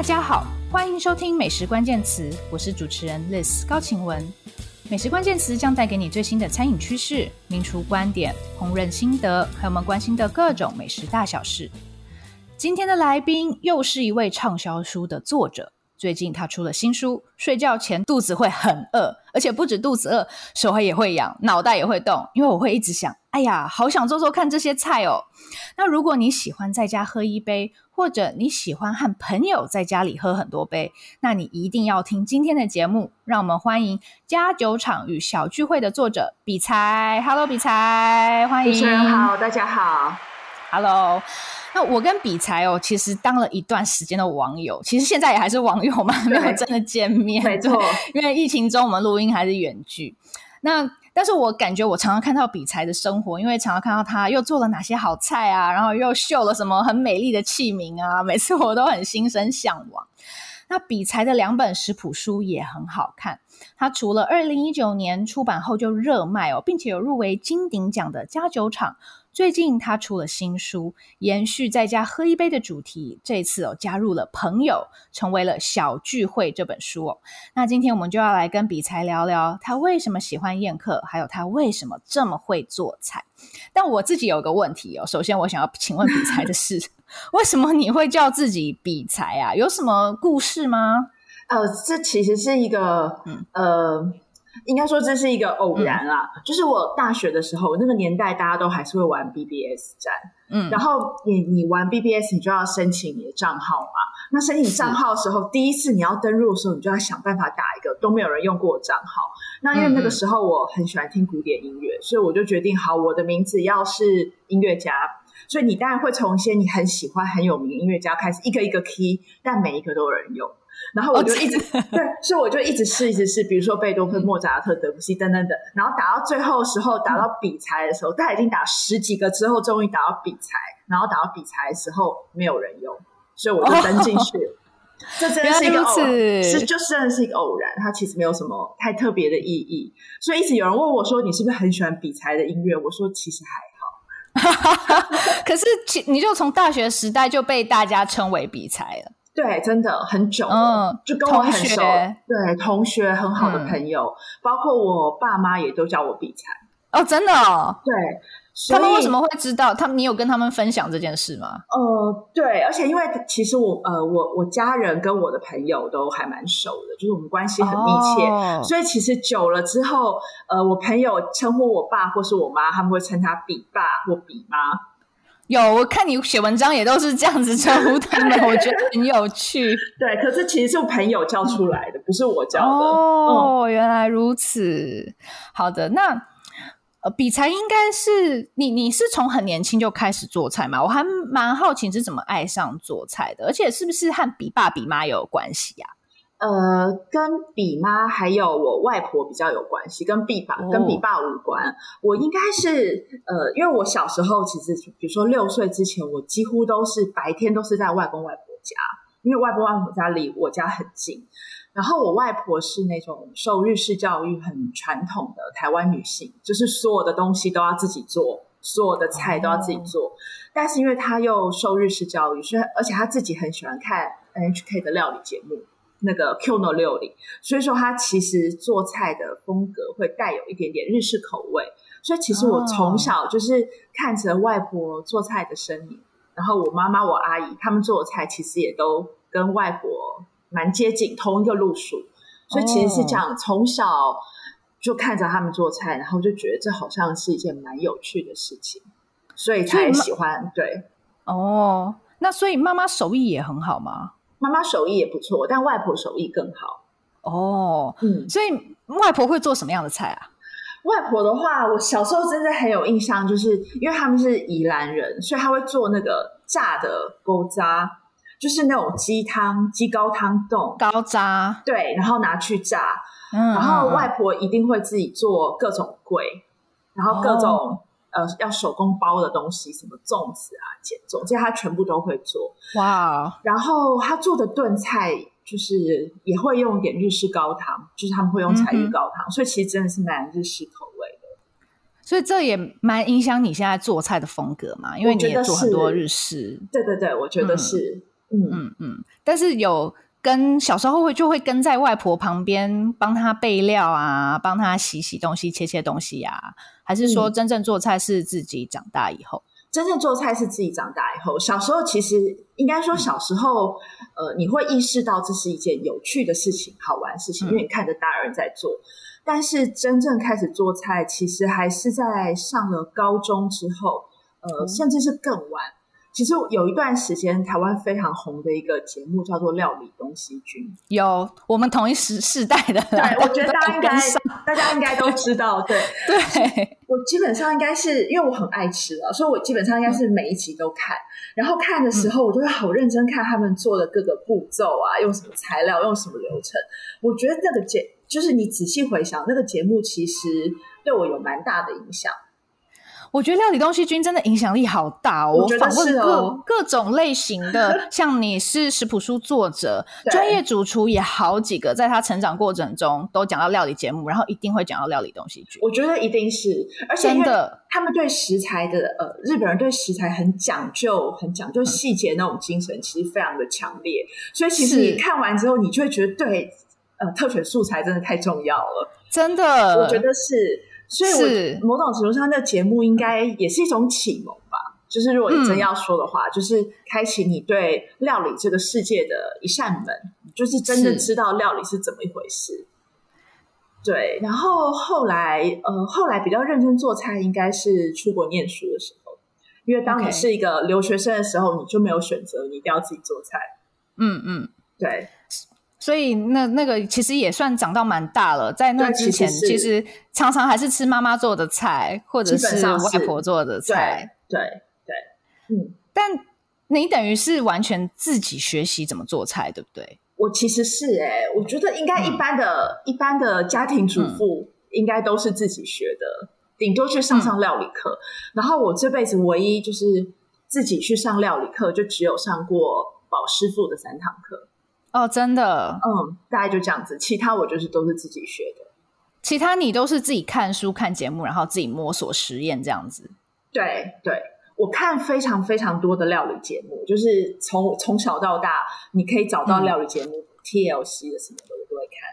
大家好，欢迎收听美食关键词，我是主持人 Liz 高晴雯。美食关键词将带给你最新的餐饮趋势、名厨观点、烹饪心得，还有我们关心的各种美食大小事。今天的来宾又是一位畅销书的作者。最近他出了新书，睡觉前肚子会很饿，而且不止肚子饿，手也会痒，脑袋也会动，因为我会一直想，哎呀，好想做做看这些菜哦。那如果你喜欢在家喝一杯，或者你喜欢和朋友在家里喝很多杯，那你一定要听今天的节目。让我们欢迎家酒厂与小聚会的作者比才。Hello，比才，欢迎。主持人好，大家好。Hello。那我跟比才哦，其实当了一段时间的网友，其实现在也还是网友嘛，没有真的见面。没错，因为疫情中我们录音还是远距。那但是我感觉我常常看到比才的生活，因为常常看到他又做了哪些好菜啊，然后又秀了什么很美丽的器皿啊，每次我都很心生向往。那比才的两本食谱书也很好看，他除了二零一九年出版后就热卖哦，并且有入围金鼎奖的家酒厂。最近他出了新书，延续在家喝一杯的主题，这次哦加入了朋友，成为了小聚会这本书哦。那今天我们就要来跟比才聊聊，他为什么喜欢宴客，还有他为什么这么会做菜。但我自己有个问题哦，首先我想要请问比才的是，为什么你会叫自己比才啊？有什么故事吗？呃，这其实是一个，嗯呃。应该说这是一个偶然啦，嗯、就是我大学的时候，那个年代大家都还是会玩 BBS 站，嗯，然后你你玩 BBS，你就要申请你的账号嘛。那申请账号的时候，第一次你要登录的时候，你就要想办法打一个都没有人用过的账号。那因为那个时候我很喜欢听古典音乐，嗯、所以我就决定，好，我的名字要是音乐家。所以你当然会从一些你很喜欢很有名的音乐家开始，一个一个 key，但每一个都有人用。然后我就一直、哦、对，所以我就一直试，一直试。比如说贝多芬、莫扎特、德布西等等等。然后打到最后的时候，打到比才的时候，他已经打十几个之后，终于打到比才。然后打到比才的时候，没有人用，所以我就登进去。哦、这真的是一个偶然，是就真的是一个偶然。它其实没有什么太特别的意义。所以一直有人问我说：“你是不是很喜欢比才的音乐？”我说：“其实还好。”可是，其你就从大学时代就被大家称为比才了。对，真的很久了，嗯、就跟我很熟。同对，同学很好的朋友，嗯、包括我爸妈也都叫我比才。哦，真的哦。对，他们为什么会知道？他们你有跟他们分享这件事吗？呃，对，而且因为其实我呃，我我家人跟我的朋友都还蛮熟的，就是我们关系很密切，哦、所以其实久了之后，呃，我朋友称呼我爸或是我妈，他们会称他比爸或比妈。有，我看你写文章也都是这样子称呼他们，我觉得很有趣。对，可是其实是朋友叫出来的，嗯、不是我叫的。哦，嗯、原来如此。好的，那呃，比才应该是你，你是从很年轻就开始做菜吗？我还蛮好奇你是怎么爱上做菜的，而且是不是和比爸比妈有关系呀、啊？呃，跟比妈还有我外婆比较有关系，跟比爸、哦、跟比爸无关。我应该是呃，因为我小时候其实，比如说六岁之前，我几乎都是白天都是在外公外婆家，因为外公外婆家离我家很近。然后我外婆是那种受日式教育很传统的台湾女性，就是所有的东西都要自己做，所有的菜都要自己做。哦、但是因为她又受日式教育，所以而且她自己很喜欢看 NHK 的料理节目。那个 Kyo no 六零，所以说他其实做菜的风格会带有一点点日式口味，所以其实我从小就是看着外婆做菜的身影，然后我妈妈、我阿姨他们做的菜其实也都跟外婆蛮接近，同一个路数，所以其实是这样，从小就看着他们做菜，然后就觉得这好像是一件蛮有趣的事情，所以才喜欢。对，哦，那所以妈妈手艺也很好吗？妈妈手艺也不错，但外婆手艺更好。哦，嗯，所以外婆会做什么样的菜啊？外婆的话，我小时候真的很有印象，就是因为他们是宜兰人，所以他会做那个炸的高渣，就是那种鸡汤、鸡高汤冻高渣，对，然后拿去炸。嗯，然后外婆一定会自己做各种粿，然后各种。哦呃，要手工包的东西，什么粽子啊、碱粽，这些他全部都会做。哇然后他做的炖菜，就是也会用一点日式高汤，就是他们会用柴鱼高汤，嗯、所以其实真的是蛮日式口味的。所以这也蛮影响你现在做菜的风格嘛，因为你也做很多日式。对对对，我觉得是。嗯嗯嗯。但是有跟小时候会就会跟在外婆旁边帮她备料啊，帮她洗洗东西、切切东西呀、啊，还是说真正做菜是自己长大以后？嗯真正做菜是自己长大以后，小时候其实应该说小时候，呃，你会意识到这是一件有趣的事情、好玩的事情，因为你看着大人在做。但是真正开始做菜，其实还是在上了高中之后，呃，甚至是更晚。其实有一段时间，台湾非常红的一个节目叫做《料理东西君》，有我们同一时世代的，对，我觉得大家应该大家应该都知道，对对。我基本上应该是因为我很爱吃啊，所以我基本上应该是每一集都看。嗯、然后看的时候，我就会好认真看他们做的各个步骤啊，用什么材料，用什么流程。我觉得那个节就是你仔细回想，那个节目其实对我有蛮大的影响。我觉得料理东西君真的影响力好大哦！我访问各、哦、各种类型的，像你是食谱书作者，专业主厨也好几个，在他成长过程中都讲到料理节目，然后一定会讲到料理东西君。我觉得一定是，而且真的，他们对食材的呃，日本人对食材很讲究、很讲究细节那种精神，其实非常的强烈。所以其实你看完之后，你就会觉得对，呃，特选素材真的太重要了。真的，我觉得是。所以我某种程度上，那节目应该也是一种启蒙吧。就是如果你真要说的话，嗯、就是开启你对料理这个世界的一扇门，就是真的知道料理是怎么一回事。对，然后后来，呃，后来比较认真做菜，应该是出国念书的时候。因为当你是一个留学生的时候，你就没有选择，你一定要自己做菜。嗯嗯，对。所以那那个其实也算长到蛮大了，在那之前其实常常还是吃妈妈做的菜，或者是外婆做的菜。对对对，嗯。但你等于是完全自己学习怎么做菜，对不对？我其实是哎、欸，我觉得应该一般的、嗯、一般的家庭主妇应该都是自己学的，顶、嗯、多去上上料理课。嗯、然后我这辈子唯一就是自己去上料理课，就只有上过宝师傅的三堂课。哦，真的，嗯，大概就这样子。其他我就是都是自己学的，其他你都是自己看书、看节目，然后自己摸索实验这样子。对对，我看非常非常多的料理节目，就是从从小到大，你可以找到料理节目、嗯、TLC 的什么的，我都会看。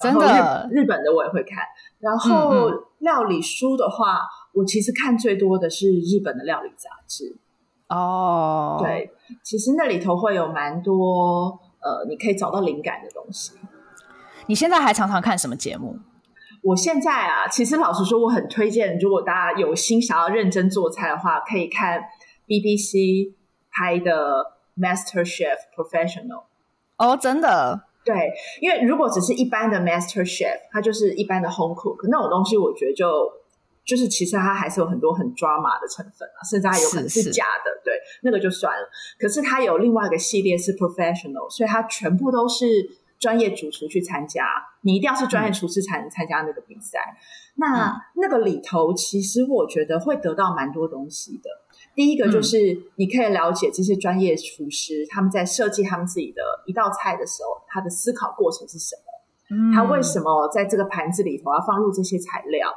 真的，日本的我也会看。然后料理书的话，嗯嗯，我其实看最多的是日本的料理杂志。哦，对，其实那里头会有蛮多。呃，你可以找到灵感的东西。你现在还常常看什么节目？我现在啊，其实老实说，我很推荐，如果大家有心想要认真做菜的话，可以看 BBC 拍的 Master Chef Professional。哦，真的？对，因为如果只是一般的 Master Chef，它就是一般的 Home Cook 那种东西，我觉得就。就是其实它还是有很多很 drama 的成分啊，甚至还有可能是假的，对，那个就算了。可是它有另外一个系列是 professional，所以它全部都是专业主厨去参加，你一定要是专业厨师才能参加那个比赛。嗯、那、嗯、那个里头，其实我觉得会得到蛮多东西的。第一个就是你可以了解这些专业厨师他们在设计他们自己的一道菜的时候，他的思考过程是什么？嗯，他为什么在这个盘子里头要放入这些材料？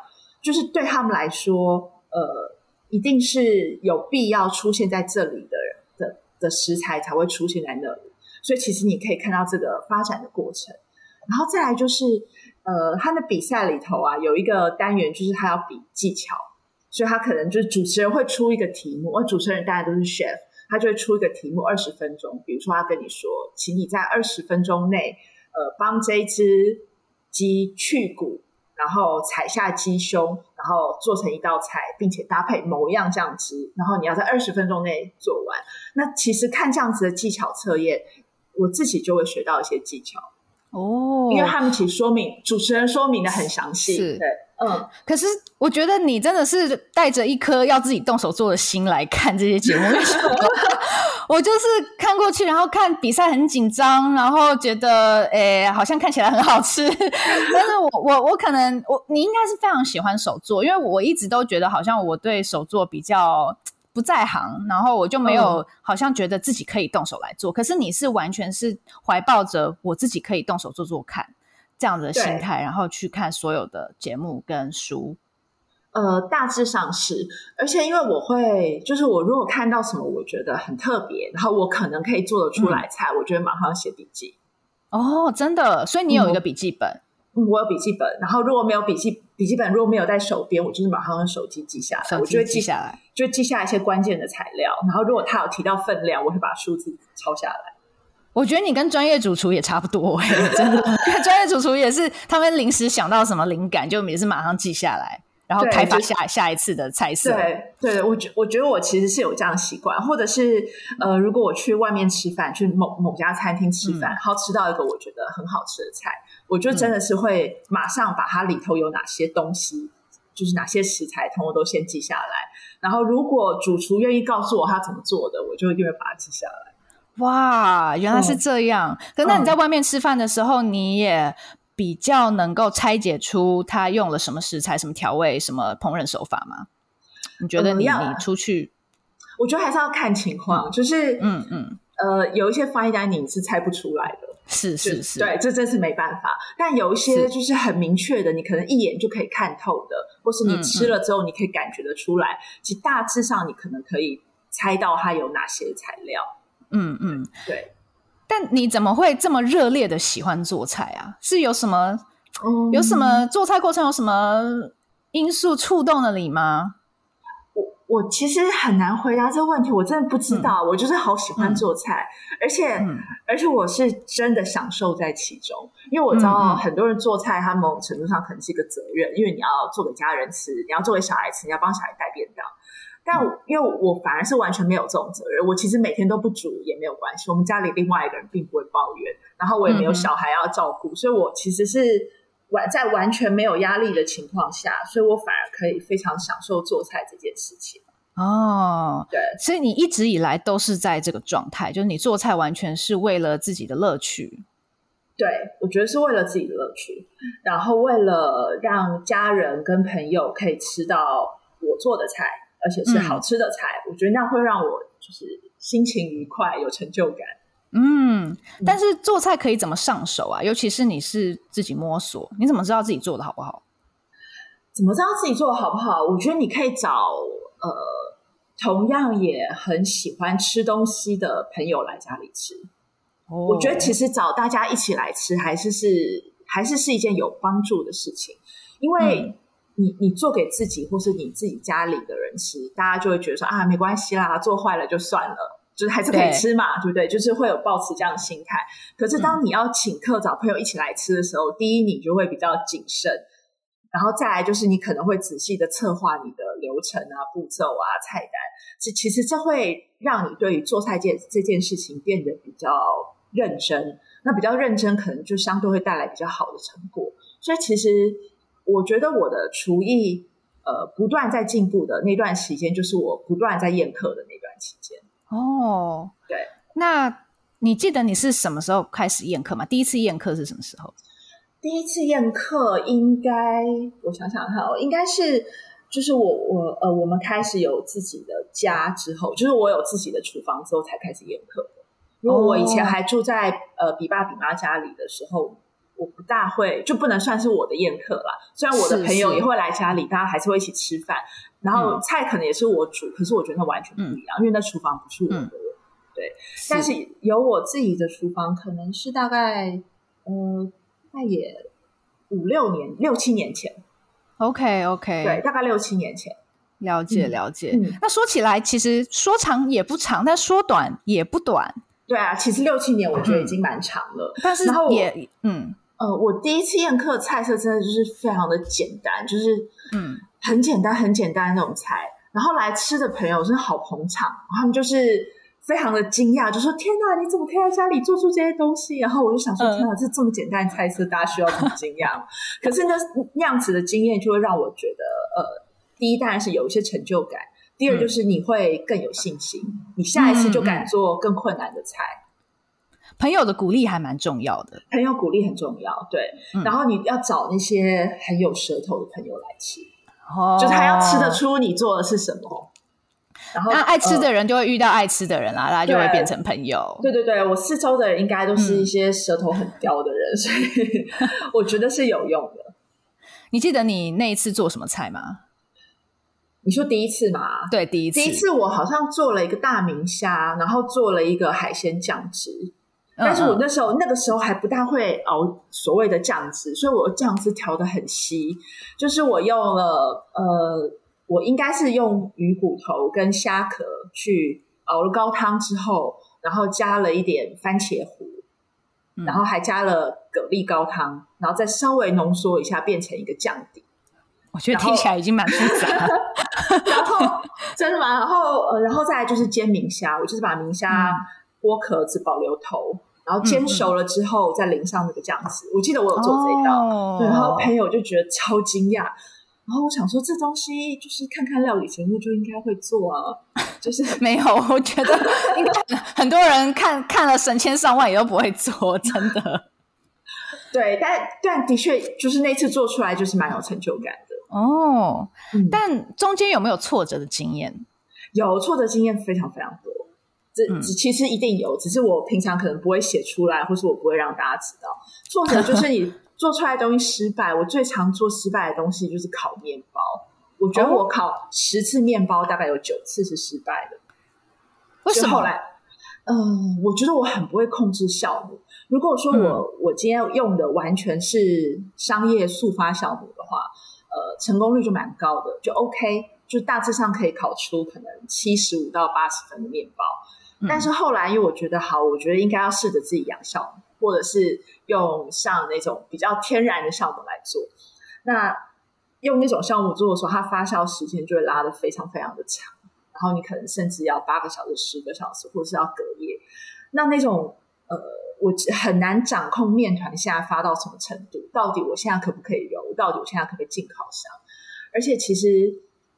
就是对他们来说，呃，一定是有必要出现在这里的人的的食材才会出现在那里，所以其实你可以看到这个发展的过程。然后再来就是，呃，他的比赛里头啊，有一个单元就是他要比技巧，所以他可能就是主持人会出一个题目，而主持人大家都是 chef，他就会出一个题目二十分钟，比如说他跟你说，请你在二十分钟内，呃，帮这只鸡去骨。然后踩下鸡胸，然后做成一道菜，并且搭配某一样酱汁，然后你要在二十分钟内做完。那其实看这样子的技巧测验，我自己就会学到一些技巧哦，因为他们其实说明主持人说明的很详细，是对。嗯，可是我觉得你真的是带着一颗要自己动手做的心来看这些节目。我就是看过去，然后看比赛很紧张，然后觉得诶好像看起来很好吃。但是我我我可能我你应该是非常喜欢手作，因为我一直都觉得好像我对手作比较不在行，然后我就没有好像觉得自己可以动手来做。嗯、可是你是完全是怀抱着我自己可以动手做做看。这样的心态，然后去看所有的节目跟书。呃，大致上是，而且因为我会，就是我如果看到什么我觉得很特别，然后我可能可以做得出来菜，嗯、我觉得马上写笔记。哦，真的，所以你有一个笔记本？嗯，我有笔记本。然后如果没有笔记笔记本，如果没有在手边，我就是马上用手机记下来。我就会记下来，就记下一些关键的材料。然后如果他有提到分量，我会把数字抄下来。我觉得你跟专业主厨也差不多哎、欸，真的，专业主厨也是他们临时想到什么灵感，就也是马上记下来。然后开发下下一次的菜色。对对，我觉我觉得我其实是有这样的习惯，或者是呃，如果我去外面吃饭，去某某家餐厅吃饭，嗯、然后吃到一个我觉得很好吃的菜，我就真的是会马上把它里头有哪些东西，嗯、就是哪些食材，通通都先记下来。然后如果主厨愿意告诉我他怎么做的，我就一定会把它记下来。哇，原来是这样。嗯、可那你在外面吃饭的时候，你也。比较能够拆解出他用了什么食材、什么调味、什么烹饪手法吗？你觉得你、嗯、你出去，我觉得还是要看情况，嗯、就是嗯嗯呃，有一些 fine dining 你是猜不出来的，是是是，对，这真是没办法。但有一些就是很明确的，你可能一眼就可以看透的，或是你吃了之后你可以感觉得出来，嗯嗯，其实大致上你可能可以猜到它有哪些材料。嗯嗯，对。但你怎么会这么热烈的喜欢做菜啊？是有什么、嗯、有什么做菜过程有什么因素触动了你吗？我我其实很难回答这个问题，我真的不知道。嗯、我就是好喜欢做菜，嗯、而且、嗯、而且我是真的享受在其中，因为我知道很多人做菜，他某种程度上可能是一个责任，因为你要做给家人吃，你要做给小孩吃，你要帮小孩带便当。但因为我反而是完全没有这种责任，我其实每天都不煮也没有关系。我们家里另外一个人并不会抱怨，然后我也没有小孩要照顾，嗯、所以我其实是完在完全没有压力的情况下，所以我反而可以非常享受做菜这件事情。哦，对，所以你一直以来都是在这个状态，就是你做菜完全是为了自己的乐趣。对，我觉得是为了自己的乐趣，然后为了让家人跟朋友可以吃到我做的菜。而且是好吃的菜，嗯、我觉得那会让我就是心情愉快，有成就感。嗯，但是做菜可以怎么上手啊？尤其是你是自己摸索，你怎么知道自己做的好不好？怎么知道自己做的好不好？我觉得你可以找呃，同样也很喜欢吃东西的朋友来家里吃。哦、我觉得其实找大家一起来吃，还是是还是是一件有帮助的事情，因为。嗯你你做给自己或是你自己家里的人吃，大家就会觉得说啊，没关系啦，做坏了就算了，就是还是可以吃嘛，对，对不对？就是会有抱持这样的心态。可是当你要请客找朋友一起来吃的时候，嗯、第一你就会比较谨慎，然后再来就是你可能会仔细的策划你的流程啊、步骤啊、菜单。这其实这会让你对于做菜这这件事情变得比较认真。那比较认真，可能就相对会带来比较好的成果。所以其实。我觉得我的厨艺，呃，不断在进步的那段时间，就是我不断在宴客的那段期间。哦，对。那你记得你是什么时候开始宴客吗？第一次宴客是什么时候？第一次宴客应该，我想想看哦，应该是就是我我呃，我们开始有自己的家之后，就是我有自己的厨房之后才开始宴客的。如果我以前还住在、哦、呃比爸比妈家里的时候。我不大会，就不能算是我的宴客啦。虽然我的朋友也会来家里，大家还是会一起吃饭，然后菜可能也是我煮，嗯、可是我觉得那完全不一样，嗯、因为那厨房不是我的。嗯、对，是但是有我自己的厨房，可能是大概，呃，那也五六年、六七年前。OK OK，对，大概六七年前。了解了解。嗯、那说起来，其实说长也不长，但说短也不短。对啊，其实六七年我觉得已经蛮长了，嗯、但是也嗯。呃，我第一次宴客菜色真的就是非常的简单，就是嗯，很简单很简单的那种菜。然后来吃的朋友真的好捧场，他们就是非常的惊讶，就说：“天哪，你怎么可以在家里做出这些东西？”然后我就想说：“嗯、天哪，这这么简单的菜色，大家需要这么惊讶？”可是那，那样子的经验就会让我觉得，呃，第一当然是有一些成就感，第二就是你会更有信心，嗯、你下一次就敢做更困难的菜。朋友的鼓励还蛮重要的，朋友鼓励很重要，对。嗯、然后你要找那些很有舌头的朋友来吃，哦，就是他要吃得出你做的是什么。然后，那爱吃的人就会遇到爱吃的人啦，呃、大家就会变成朋友。对对对，我四周的人应该都是一些舌头很刁的人，嗯、所以 我觉得是有用的。你记得你那一次做什么菜吗？你说第一次吗？对，第一次。第一次我好像做了一个大明虾，然后做了一个海鲜酱汁。但是我那时候那个时候还不大会熬所谓的酱汁，所以我酱汁调的很稀。就是我用了呃，我应该是用鱼骨头跟虾壳去熬了高汤之后，然后加了一点番茄糊，嗯、然后还加了蛤蜊高汤，然后再稍微浓缩一下，变成一个酱底。我觉得听起来已经蛮复杂了。然后真的吗？然后呃，然后再来就是煎明虾，我就是把明虾剥壳子保留头，然后煎熟了之后再淋上那个酱汁。我记得我有做这一道，哦、然后朋友就觉得超惊讶。然后我想说，这东西就是看看料理节目就应该会做啊，就是 没有。我觉得应该很多人看看了成千上万也都不会做，真的。对，但但的确就是那次做出来就是蛮有成就感的。哦，嗯、但中间有没有挫折的经验？有挫折经验非常非常多，这、嗯、其实一定有，只是我平常可能不会写出来，或是我不会让大家知道。挫折就是你 做出来的东西失败。我最常做失败的东西就是烤面包。我觉得我烤十次面包，大概有九次是失败的。为什么？后来，嗯、呃，我觉得我很不会控制酵母。如果说我、嗯、我今天用的完全是商业速发酵母的话。呃，成功率就蛮高的，就 OK，就大致上可以烤出可能七十五到八十分的面包。但是后来，因为我觉得好，我觉得应该要试着自己养酵母，或者是用像那种比较天然的酵母来做。那用那种酵母做的时候，它发酵时间就会拉得非常非常的长，然后你可能甚至要八个小时、十个小时，或者是要隔夜。那那种呃。我很难掌控面团现在发到什么程度，到底我现在可不可以揉？到底我现在可不可以进烤箱？而且其实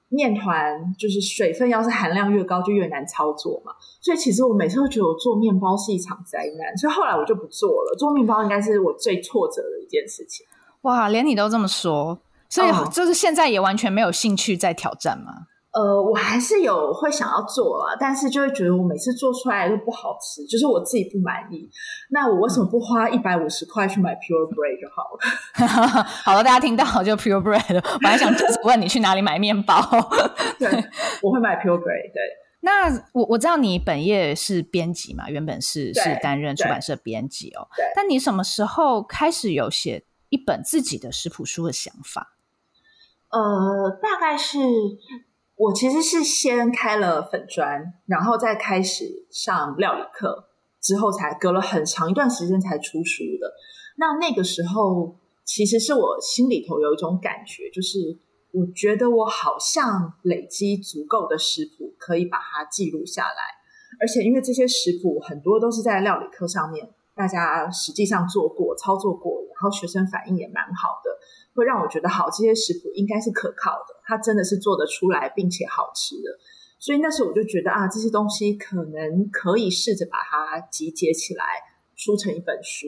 面团就是水分，要是含量越高就越难操作嘛。所以其实我每次都觉得我做面包是一场灾难，所以后来我就不做了。做面包应该是我最挫折的一件事情。哇，连你都这么说，所以就是现在也完全没有兴趣再挑战吗？呃，我还是有会想要做啦，但是就会觉得我每次做出来都不好吃，就是我自己不满意。那我为什么不花一百五十块去买 Pure Bread 就好了？好了，大家听到就 Pure Bread。本来想就是问你去哪里买面包，对，我会买 Pure Bread。对，那我我知道你本业是编辑嘛，原本是是担任出版社编辑哦。对，但你什么时候开始有写一本自己的食谱书的想法？呃，大概是。我其实是先开了粉专，然后再开始上料理课，之后才隔了很长一段时间才出书的。那那个时候，其实是我心里头有一种感觉，就是我觉得我好像累积足够的食谱，可以把它记录下来。而且因为这些食谱很多都是在料理课上面，大家实际上做过、操作过，然后学生反应也蛮好的。会让我觉得好，这些食谱应该是可靠的，它真的是做得出来并且好吃的，所以那时候我就觉得啊，这些东西可能可以试着把它集结起来，出成一本书，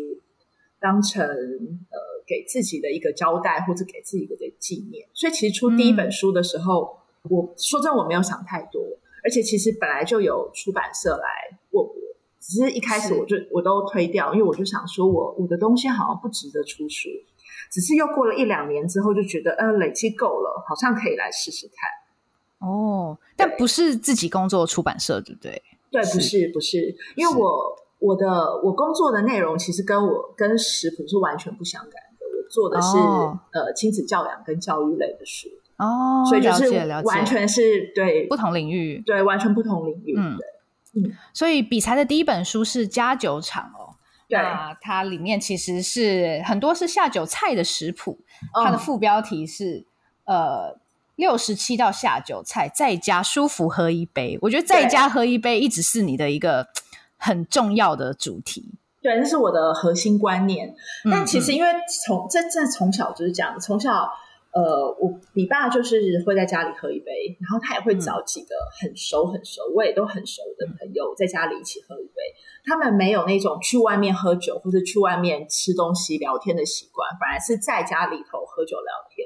当成呃给自己的一个交代，或者给自己的一个纪念。所以其实出第一本书的时候，嗯、我说真我没有想太多，而且其实本来就有出版社来问我，只是一开始我就我都推掉，因为我就想说我我的东西好像不值得出书。只是又过了一两年之后，就觉得呃累积够了，好像可以来试试看。哦，但不是自己工作出版社，对不对？对，不是不是，因为我我的我工作的内容其实跟我跟食谱是完全不相干的。我做的是、哦、呃亲子教养跟教育类的书哦，所以就是完全是对不同领域，对完全不同领域。嗯嗯，所以比才的第一本书是家酒厂哦。那它里面其实是很多是下酒菜的食谱，它的副标题是、嗯、呃六十七道下酒菜，在家舒服喝一杯。我觉得在家喝一杯一直是你的一个很重要的主题。对，这是我的核心观念。但其实因为从这这从小就是这样，从小呃，我你爸就是会在家里喝一杯，然后他也会找几个很熟很熟，我也都很熟的朋友在家里一起喝一杯。他们没有那种去外面喝酒或者去外面吃东西聊天的习惯，反而是在家里头喝酒聊天。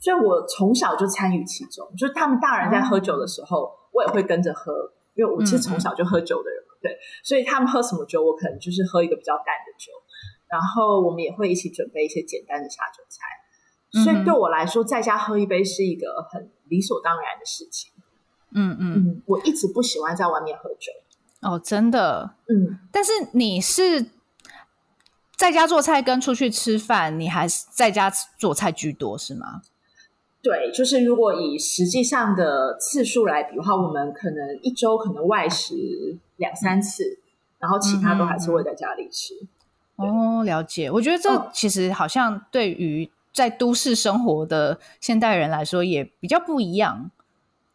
所以我从小就参与其中，就是他们大人在喝酒的时候，嗯、我也会跟着喝，因为我其实从小就喝酒的人，嗯、对，所以他们喝什么酒，我可能就是喝一个比较淡的酒。然后我们也会一起准备一些简单的下酒菜。所以对我来说，在家喝一杯是一个很理所当然的事情。嗯嗯，嗯，我一直不喜欢在外面喝酒。哦，真的。嗯，但是你是在家做菜跟出去吃饭，你还是在家做菜居多是吗？对，就是如果以实际上的次数来比的话，我们可能一周可能外食两三次，然后其他都还是会在家里吃。嗯、哦，了解。我觉得这其实好像对于在都市生活的现代人来说也比较不一样。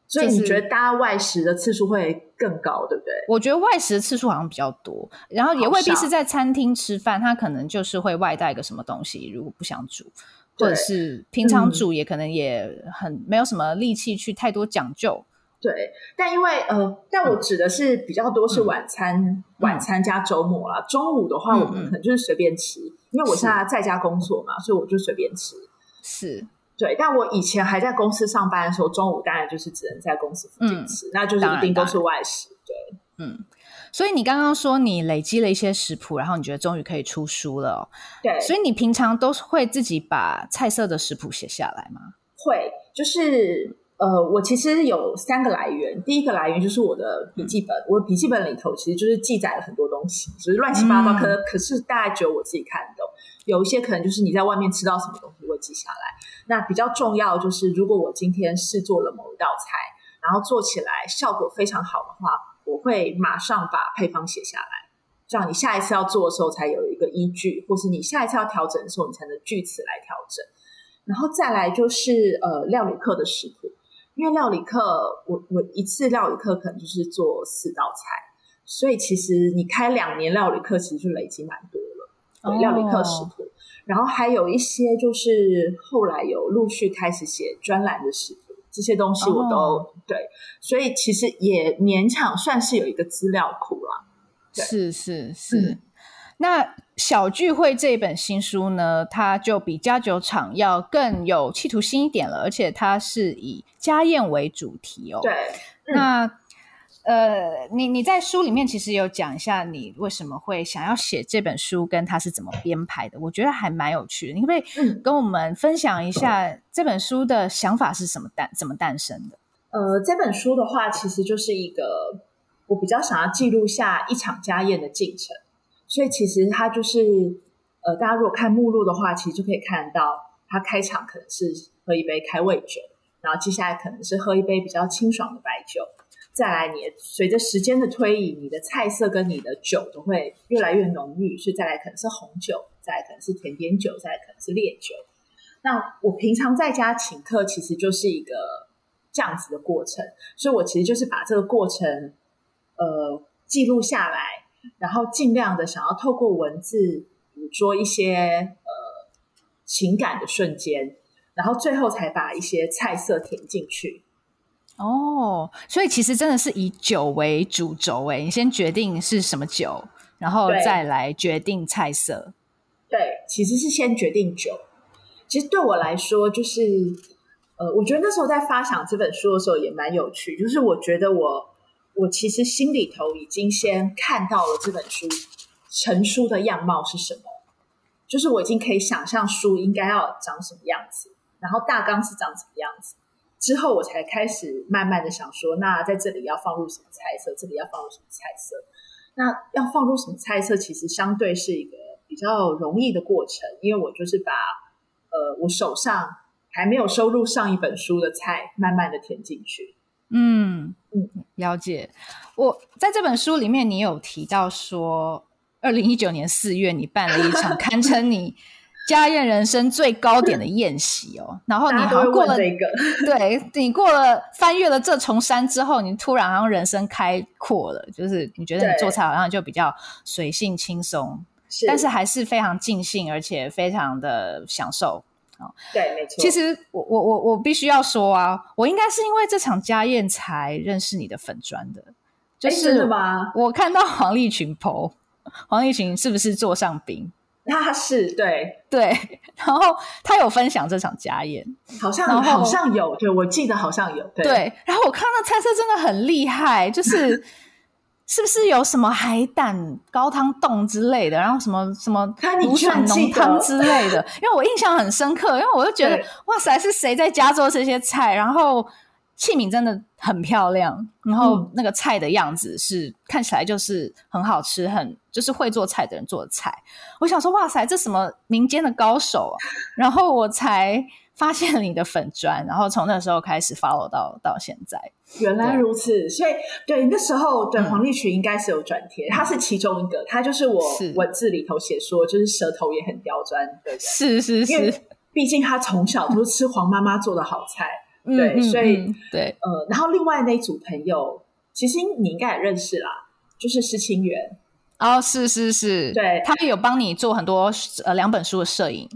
所以你觉得大家外食的次数会更高，对不对？我觉得外食的次数好像比较多，然后也未必是在餐厅吃饭，他可能就是会外带个什么东西，如果不想煮。或者是平常煮也可能也很没有什么力气去太多讲究，对。但因为呃，但我指的是比较多是晚餐，嗯、晚餐加周末啦。中午的话，我们可能就是随便吃，嗯、因为我现在在家工作嘛，所以我就随便吃。是，对。但我以前还在公司上班的时候，中午当然就是只能在公司附近吃，嗯、那就是一定都是外食。对，嗯。所以你刚刚说你累积了一些食谱，然后你觉得终于可以出书了哦。对，所以你平常都会自己把菜色的食谱写下来吗？会，就是呃，我其实有三个来源。第一个来源就是我的笔记本，嗯、我的笔记本里头其实就是记载了很多东西，就是乱七八糟，可、嗯、可是大概只有我自己看得懂。有一些可能就是你在外面吃到什么东西会记下来。那比较重要就是，如果我今天试做了某一道菜，然后做起来效果非常好的话。我会马上把配方写下来，这样你下一次要做的时候才有一个依据，或是你下一次要调整的时候，你才能据此来调整。然后再来就是呃料理课的食谱，因为料理课我我一次料理课可能就是做四道菜，所以其实你开两年料理课，其实就累积蛮多了。对，料理课食谱，然后还有一些就是后来有陆续开始写专栏的食谱。这些东西我都、oh. 对，所以其实也勉强算是有一个资料库啦。是是是。嗯、那小聚会这本新书呢，它就比家酒厂要更有企图心一点了，而且它是以家宴为主题哦。对，嗯、那。呃，你你在书里面其实有讲一下你为什么会想要写这本书，跟它是怎么编排的，我觉得还蛮有趣的。你可不可以跟我们分享一下这本书的想法是什么诞怎么诞生的？呃，这本书的话，其实就是一个我比较想要记录下一场家宴的进程，所以其实它就是呃，大家如果看目录的话，其实就可以看到它开场可能是喝一杯开胃酒，然后接下来可能是喝一杯比较清爽的白酒。再来，你随着时间的推移，你的菜色跟你的酒都会越来越浓郁，所以再来可能是红酒，再来可能是甜点酒，再来可能是烈酒。那我平常在家请客，其实就是一个这样子的过程，所以我其实就是把这个过程呃记录下来，然后尽量的想要透过文字捕捉一些呃情感的瞬间，然后最后才把一些菜色填进去。哦，所以其实真的是以酒为主轴诶，你先决定是什么酒，然后再来决定菜色。对，其实是先决定酒。其实对我来说，就是呃，我觉得那时候在发想这本书的时候也蛮有趣，就是我觉得我我其实心里头已经先看到了这本书成书的样貌是什么，就是我已经可以想象书应该要长什么样子，然后大纲是长什么样子。之后我才开始慢慢的想说，那在这里要放入什么菜色？这里要放入什么菜色？那要放入什么菜色？其实相对是一个比较容易的过程，因为我就是把呃我手上还没有收入上一本书的菜，慢慢的填进去。嗯嗯，了解。我在这本书里面，你有提到说，二零一九年四月，你办了一场堪称你。家宴人生最高点的宴席哦，然后你好像过了，对，你过了翻越了这重山之后，你突然好像人生开阔了，就是你觉得你做菜好像就比较随性轻松，是但是还是非常尽兴，而且非常的享受。对，没错。其实我我我我必须要说啊，我应该是因为这场家宴才认识你的粉砖的，就是吗？我看到黄立群 po，黄立群是不是座上宾？他 是对对，然后他有分享这场家宴，好像好像有，对，我记得好像有，对，对。然后我看到菜色真的很厉害，就是是不是有什么海胆高汤冻之类的，然后什么什么芦笋浓汤之类的？因为我印象很深刻，因为我就觉得哇塞，是谁在家做这些菜？然后器皿真的很漂亮，然后那个菜的样子是、嗯、看起来就是很好吃，很就是会做菜的人做的菜。我想说哇塞，这什么民间的高手啊？然后我才。发现了你的粉砖，然后从那时候开始 follow 到到现在。原来如此，所以对那时候对黄立群应该是有转贴，他、嗯、是其中一个，他就是我文字里头写说，就是舌头也很刁钻的人。是是是，毕竟他从小都是吃黄妈妈做的好菜，嗯、对，嗯、所以、嗯、对呃，然后另外那组朋友，其实你应该也认识啦，就是施清源。哦，是是是，对，他有帮你做很多呃两本书的摄影。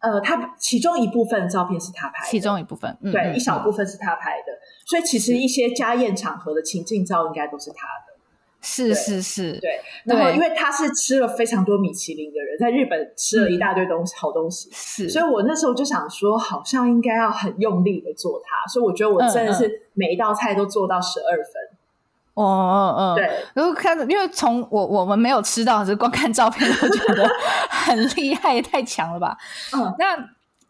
呃，他其中一部分照片是他拍的，其中一部分，嗯、对、嗯，一小部分是他拍的，所以其实一些家宴场合的情境照应该都是他的，是是是，对。然后，因为他是吃了非常多米其林的人，在日本吃了一大堆东西，嗯、好东西，是。所以我那时候就想说，好像应该要很用力的做它，所以我觉得我真的是每一道菜都做到十二分。哦哦哦，对，然后看，因为从我我们没有吃到，只是光看照片都觉得很厉害，太强了吧？嗯，那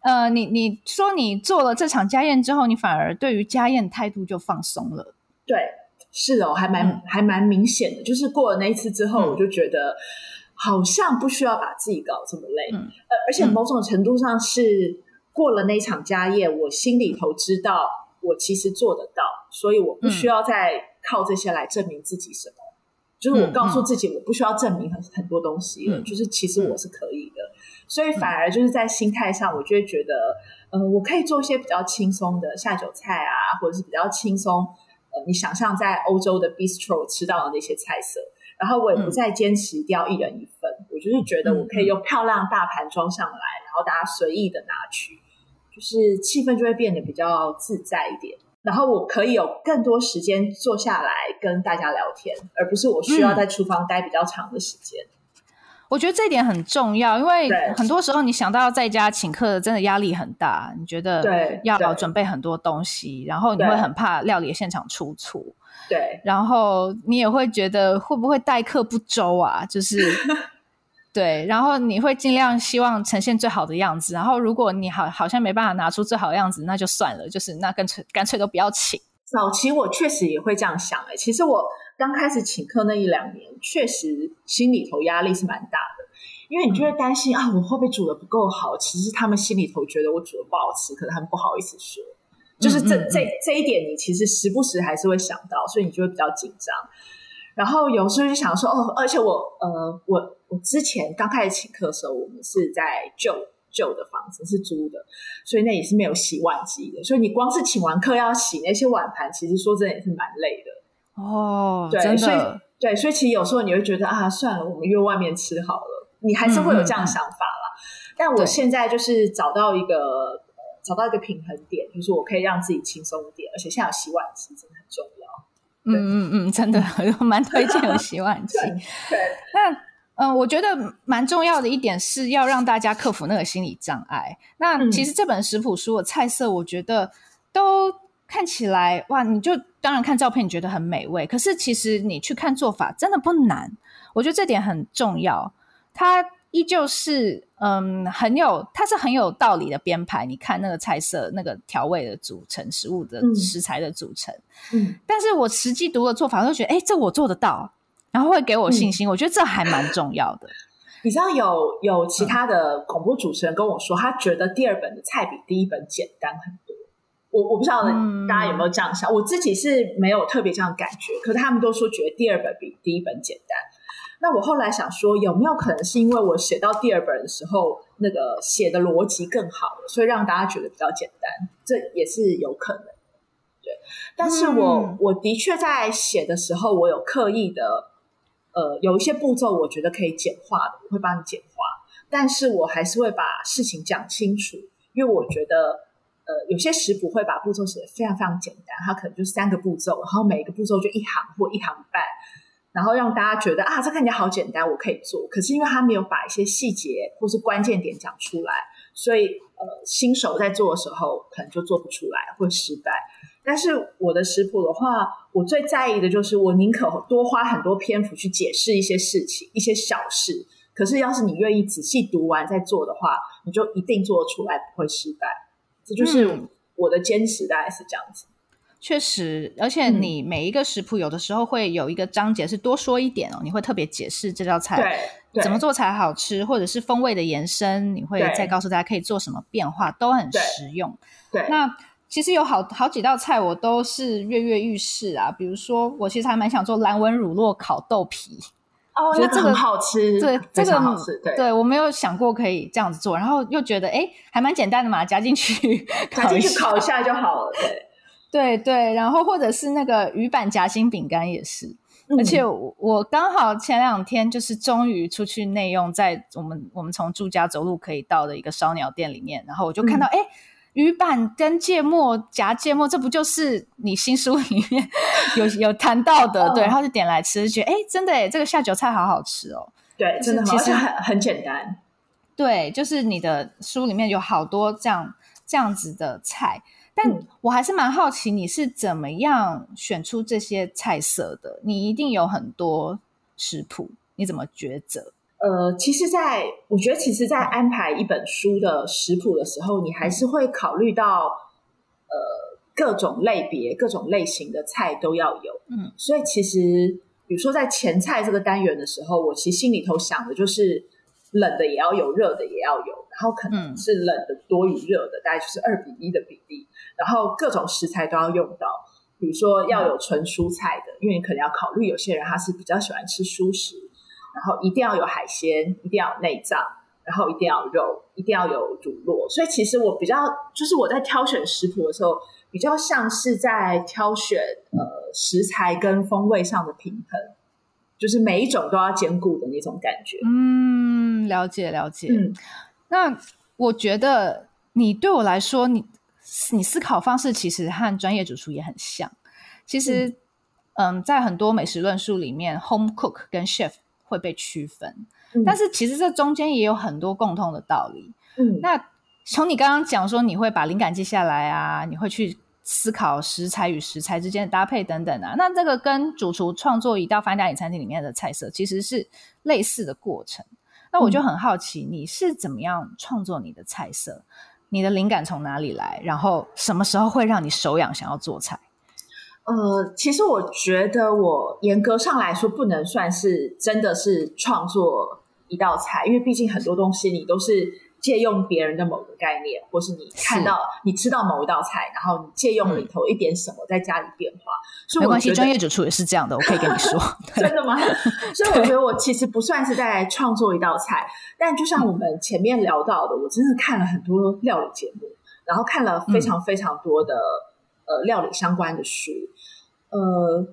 呃，你你说你做了这场家宴之后，你反而对于家宴态度就放松了？对，是哦，还蛮、嗯、还蛮明显的，就是过了那一次之后，我就觉得好像不需要把自己搞这么累，嗯，呃，而且某种程度上是过了那场家宴，我心里头知道我其实做得到，所以我不需要再、嗯。靠这些来证明自己什么？就是我告诉自己，我不需要证明很很多东西了，嗯，就是其实我是可以的，嗯。所以反而就是在心态上，我就会觉得，呃，我可以做一些比较轻松的下酒菜啊，或者是比较轻松，呃，你想象在欧洲的 bistro 吃到的那些菜色。然后我也不再坚持一定要一人一份，嗯，我就是觉得我可以用漂亮大盘装上来，然后大家随意的拿取，就是气氛就会变得比较自在一点。然后我可以有更多时间坐下来跟大家聊天，而不是我需要在厨房待比较长的时间。嗯，我觉得这一点很重要，因为很多时候你想到要在家请客，真的压力很大。你觉得，要准备很多东西，然后你会很怕料理现场出错，对，然后你也会觉得会不会待客不周啊？就是。对，然后你会尽量希望呈现最好的样子。然后如果你好好像没办法拿出最好的样子，那就算了，就是那干脆干脆都不要请。早期我确实也会这样想，哎，其实我刚开始请客那一两年，确实心里头压力是蛮大的，因为你就会担心、嗯、啊，我会不会煮的不够好？其实他们心里头觉得我煮的不好吃，可是他们不好意思说。就是这、嗯嗯、这这一点，你其实时不时还是会想到，所以你就会比较紧张。然后有时候就想说，哦，而且我呃我。我之前刚开始请客的时候，我们是在旧旧的房子，是租的，所以那也是没有洗碗机的。所以你光是请完客要洗那些碗盘，其实说真的也是蛮累的。哦，对，所以对，所以其实有时候你会觉得啊，算了，我们约外面吃好了。你还是会有这样的想法啦。但我现在就是找到一个找到一个平衡点，就是我可以让自己轻松一点，而且现在有洗碗机真的很重要。嗯嗯嗯，真的，我蛮推荐有洗碗机。对，那。嗯，我觉得蛮重要的一点是要让大家克服那个心理障碍。那其实这本食谱书的菜色，我觉得都看起来哇，你就当然看照片你觉得很美味，可是其实你去看做法真的不难。我觉得这点很重要，它依旧是嗯很有，它是很有道理的编排。你看那个菜色、那个调味的组成、食物的食材的组成，嗯，但是我实际读了做法，我都觉得哎，这我做得到。然后会给我信心，嗯，我觉得这还蛮重要的。你知道有有其他的广播主持人跟我说，嗯，他觉得第二本的菜比第一本简单很多。我我不知道大家有没有这样想，嗯，我自己是没有特别这样感觉，可是他们都说觉得第二本比第一本简单。那我后来想说，有没有可能是因为我写到第二本的时候，那个写的逻辑更好了，所以让大家觉得比较简单？这也是有可能。对，但是我，嗯，我的确在写的时候，我有刻意的。呃，有一些步骤我觉得可以简化的，我会帮你简化，但是我还是会把事情讲清楚，因为我觉得，呃，有些食谱会把步骤写得非常非常简单，它可能就三个步骤，然后每一个步骤就一行或一行半，然后让大家觉得啊，这看起来好简单，我可以做。可是因为他没有把一些细节或是关键点讲出来，所以呃，新手在做的时候可能就做不出来，会失败。但是我的食谱的话，我最在意的就是我宁可多花很多篇幅去解释一些事情、一些小事。可是要是你愿意仔细读完再做的话，你就一定做得出来，不会失败。这就是我的坚持，大概是这样子。确实，而且你每一个食谱有的时候会有一个章节是多说一点哦，你会特别解释这道菜怎么做才好吃，或者是风味的延伸，你会再告诉大家可以做什么变化，都很实用。对，对那。其实有好好几道菜我都是跃跃欲试啊，比如说我其实还蛮想做蓝纹乳酪烤豆皮，哦，觉得这个很好吃，对，这个好吃，对，对我没有想过可以这样子做，然后又觉得哎，还蛮简单的嘛，夹进去，夹进去烤一下就好了，对，对对，然后或者是那个鱼板夹心饼干也是，嗯、而且我，我刚好前两天就是终于出去内用，在我们我们从住家走路可以到的一个烧鸟店里面，然后我就看到哎。嗯鱼板跟芥末夹芥末，这不就是你新书里面 有有谈到的？哦、对，然后就点来吃，觉得哎，真的哎，这个下酒菜好好吃哦。对，真的其实很很简单。对，就是你的书里面有好多这样这样子的菜，但我还是蛮好奇你是怎么样选出这些菜色的？你一定有很多食谱，你怎么抉择？呃，其实在，在我觉得，其实，在安排一本书的食谱的时候，你还是会考虑到，呃，各种类别、各种类型的菜都要有。嗯，所以其实，比如说在前菜这个单元的时候，我其实心里头想的就是，冷的也要有，热的也要有，然后可能是冷的多于热的，大概就是二比一的比例。然后各种食材都要用到，比如说要有纯蔬菜的，因为你可能要考虑有些人他是比较喜欢吃蔬食。然后一定要有海鲜，一定要有内脏，然后一定要有肉，一定要有乳酪。所以其实我比较，就是我在挑选食谱的时候，比较像是在挑选呃食材跟风味上的平衡，就是每一种都要兼顾的那种感觉。嗯，了解了解。嗯，那我觉得你对我来说，你你思考方式其实和专业主厨也很像。其实，嗯，嗯，在很多美食论述里面，home cook 跟 chef。会被区分，嗯，但是其实这中间也有很多共通的道理。嗯，那从你刚刚讲说你会把灵感记下来啊，你会去思考食材与食材之间的搭配等等啊，那这个跟主厨创作一道翻家里餐厅里面的菜色其实是类似的过程。那我就很好奇，你是怎么样创作你的菜色？你的灵感从哪里来？然后什么时候会让你手痒想要做菜？呃，其实我觉得我严格上来说不能算是真的是创作一道菜，因为毕竟很多东西你都是借用别人的某个概念，或是你看到你吃到某一道菜，然后你借用里头一点什么，在家里变化。嗯、所以我觉得没关系，专业主厨也是这样的，我可以跟你说，真的吗？所以我觉得我其实不算是在创作一道菜，但就像我们前面聊到的，我真的看了很多料理节目，然后看了非常非常多的、嗯、呃料理相关的书。呃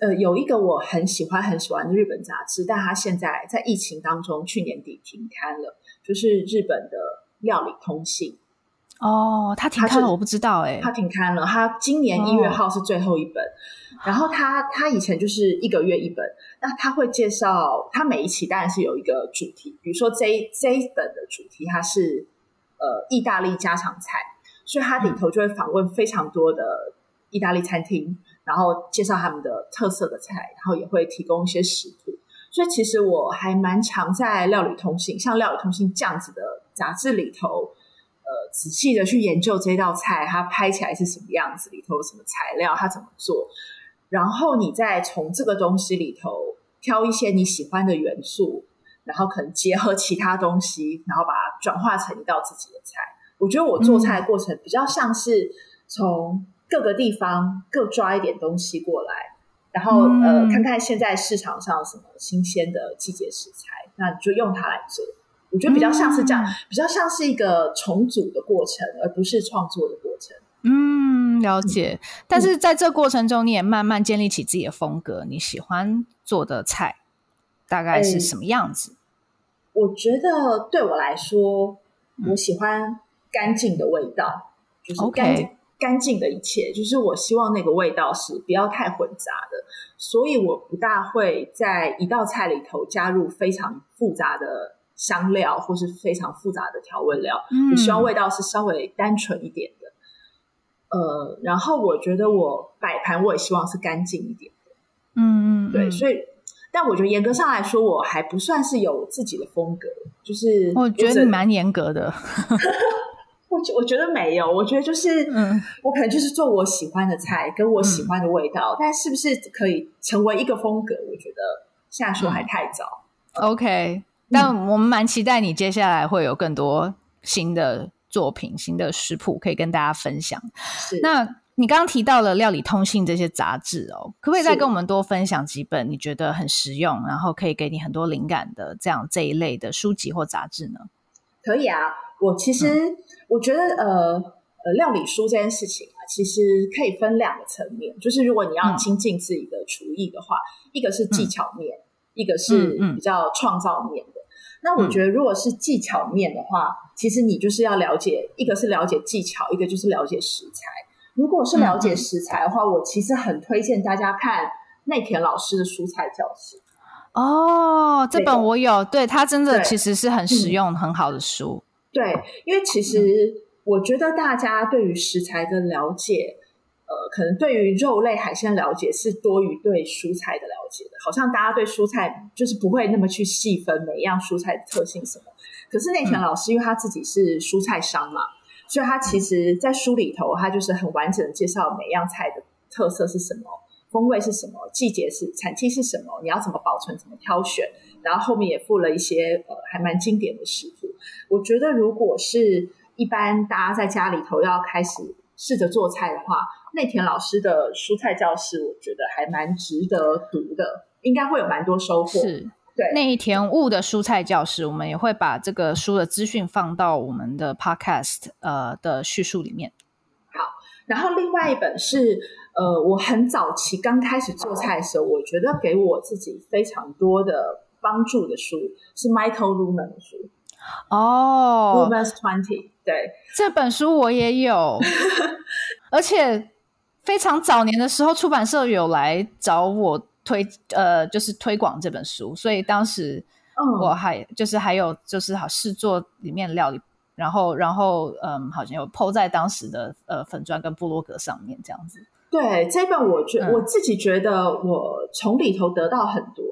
呃，有一个我很喜欢很喜欢的日本杂志，但它现在在疫情当中去年底停刊了，就是日本的料理通信。哦，它停刊了，我不知道哎，它停刊了，它今年一月号是最后一本。哦、然后它它以前就是一个月一本，那它会介绍，它每一期当然是有一个主题，比如说这一这一本的主题它是呃意大利家常菜，所以它里头就会访问非常多的意大利餐厅。然后介绍他们的特色的菜，然后也会提供一些食谱。所以其实我还蛮常在《料理通信》像《料理通信》这样子的杂志里头，呃，仔细的去研究这道菜，它拍起来是什么样子，里头有什么材料，它怎么做。然后你再从这个东西里头挑一些你喜欢的元素，然后可能结合其他东西，然后把它转化成一道自己的菜。我觉得我做菜的过程比较像是从。各个地方各抓一点东西过来，然后、嗯、呃，看看现在市场上什么新鲜的季节食材，那你就用它来做。我觉得比较像是这样，嗯、比较像是一个重组的过程，而不是创作的过程。嗯，了解。嗯、但是在这过程中，你也慢慢建立起自己的风格。你喜欢做的菜大概是什么样子？欸、我觉得对我来说，我喜欢干净的味道，嗯、就是干净。干净的一切，就是我希望那个味道是不要太混杂的，所以我不大会在一道菜里头加入非常复杂的香料或是非常复杂的调味料。嗯，我希望味道是稍微单纯一点的。呃，然后我觉得我摆盘我也希望是干净一点的，嗯嗯，对，所以，但我觉得严格上来说，我还不算是有自己的风格，就是我觉得你蛮严格的。我我觉得没有，我觉得就是，嗯，我可能就是做我喜欢的菜，跟我喜欢的味道，嗯、但是不是可以成为一个风格？我觉得现在说还太早。嗯、OK，但我们蛮期待你接下来会有更多新的作品、新的食谱可以跟大家分享。是，那你刚刚提到了《料理通信》这些杂志哦，可不可以再跟我们多分享几本你觉得很实用，然后可以给你很多灵感的这样这一类的书籍或杂志呢？可以啊，我其实、嗯。我觉得呃呃，料理书这件事情啊，其实可以分两个层面。就是如果你要精进自己的厨艺的话，嗯、一个是技巧面，嗯、一个是比较创造面的。嗯、那我觉得，如果是技巧面的话，嗯、其实你就是要了解，一个是了解技巧，一个就是了解食材。如果是了解食材的话，嗯、我其实很推荐大家看内田老师的蔬菜教室。哦，这本我有，对，它真的其实是很实用、嗯、很好的书。对，因为其实我觉得大家对于食材的了解，呃，可能对于肉类海鲜了解是多于对蔬菜的了解的。好像大家对蔬菜就是不会那么去细分每一样蔬菜的特性什么。可是内田老师，因为他自己是蔬菜商嘛，所以他其实在书里头，他就是很完整的介绍每样菜的特色是什么，风味是什么，季节是产季是什么，你要怎么保存，怎么挑选。然后后面也附了一些呃还蛮经典的食谱。我觉得如果是一般大家在家里头要开始试着做菜的话，内田老师的蔬菜教室，我觉得还蛮值得读的，应该会有蛮多收获。是，对，内田悟的蔬菜教室，我们也会把这个书的资讯放到我们的 podcast 呃的叙述里面。好，然后另外一本是呃我很早期刚开始做菜的时候，我觉得给我自己非常多的。帮助的书是 Michael Ruhlman 的书哦，Ruhlman's Twenty。对，这本书我也有，而且非常早年的时候，出版社有来找我推，呃，就是推广这本书，所以当时我还、嗯、就是还有就是好试做里面的料理，然后然后嗯，好像有 po 在当时的呃粉砖跟部落格上面这样子。对，这本我觉、嗯、我自己觉得我从里头得到很多。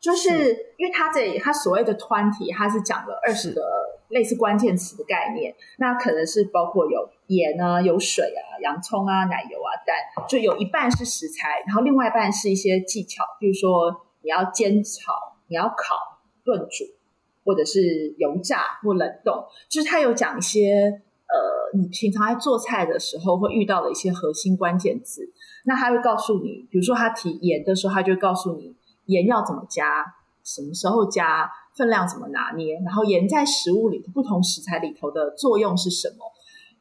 就是因为他这里他所谓的 twenty，他是讲了二十个类似关键词的概念，那可能是包括有盐啊、有水啊、洋葱啊、奶油啊、蛋，就有一半是食材，然后另外一半是一些技巧，比如说你要煎炒、你要烤、炖煮，或者是油炸或冷冻，就是他有讲一些呃，你平常在做菜的时候会遇到的一些核心关键字，那他会告诉你，比如说他提盐的时候，他就告诉你。盐要怎么加？什么时候加？分量怎么拿捏？然后盐在食物里不同食材里头的作用是什么？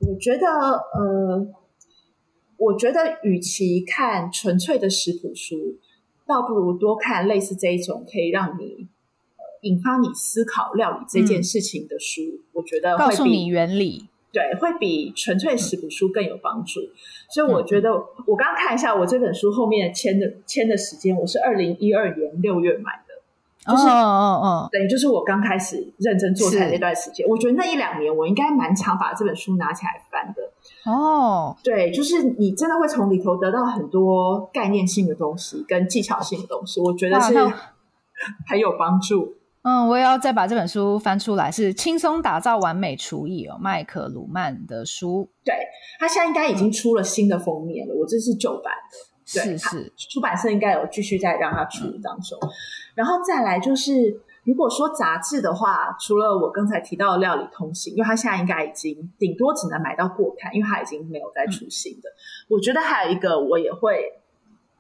我觉得，呃，我觉得与其看纯粹的食谱书，倒不如多看类似这一种可以让你引发你思考料理这件事情的书。嗯、我觉得会比告诉你原理。对，会比纯粹食谱书更有帮助，所以我觉得我刚刚看一下我这本书后面签的签的时间，我是二零一二年六月买的，就是哦哦哦，等于就是我刚开始认真做菜那段时间，我觉得那一两年我应该蛮常把这本书拿起来翻的哦。对，就是你真的会从里头得到很多概念性的东西跟技巧性的东西，我觉得是很有帮助。嗯，我也要再把这本书翻出来，是轻松打造完美厨艺哦，麦克鲁曼的书。对，他现在应该已经出了新的封面了，嗯、我这是旧版的。对，是是，出版社应该有继续在让他出当中。嗯、然后再来就是，如果说杂志的话，除了我刚才提到的《料理通信》，因为他现在应该已经顶多只能买到过刊，因为他已经没有再出新的。嗯、我觉得还有一个我也会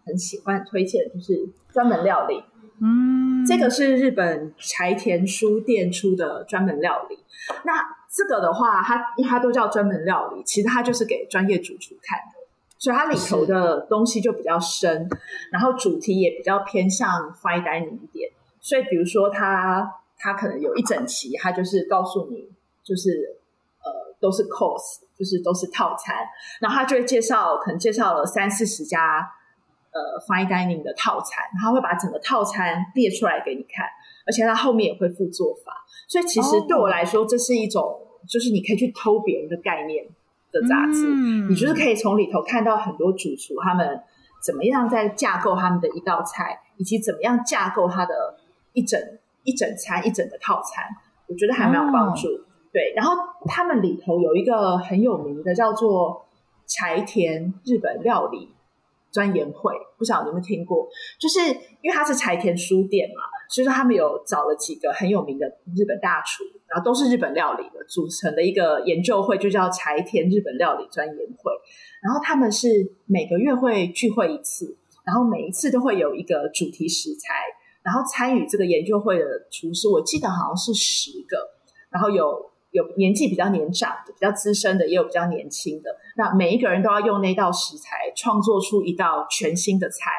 很喜欢推荐，就是专门料理。嗯，这个是日本柴田书店出的专门料理。那这个的话，它它都叫专门料理，其实它就是给专业主厨看的，所以它里头的东西就比较深，然后主题也比较偏向 fine dining 一点。所以，比如说它它可能有一整期，它就是告诉你，就是呃都是 course，就是都是套餐，然后它就会介绍，可能介绍了三四十家。呃，fine dining 的套餐，他会把整个套餐列出来给你看，而且他后面也会附做法，所以其实对我来说，这是一种就是你可以去偷别人的概念，的杂志，嗯、你就是可以从里头看到很多主厨他们怎么样在架构他们的一道菜，以及怎么样架构他的一整一整餐一整个套餐，我觉得还蛮有帮助。哦、对，然后他们里头有一个很有名的叫做柴田日本料理钻研会，不晓得你有没有听过？就是因为它是柴田书店嘛，所以说他们有找了几个很有名的日本大厨，然后都是日本料理的组成的一个研究会，就叫柴田日本料理钻研会。然后他们是每个月会聚会一次，然后每一次都会有一个主题食材，然后参与这个研究会的厨师，我记得好像是十个，然后有。有年纪比较年长的、比较资深的，也有比较年轻的。那每一个人都要用那道食材创作出一道全新的菜，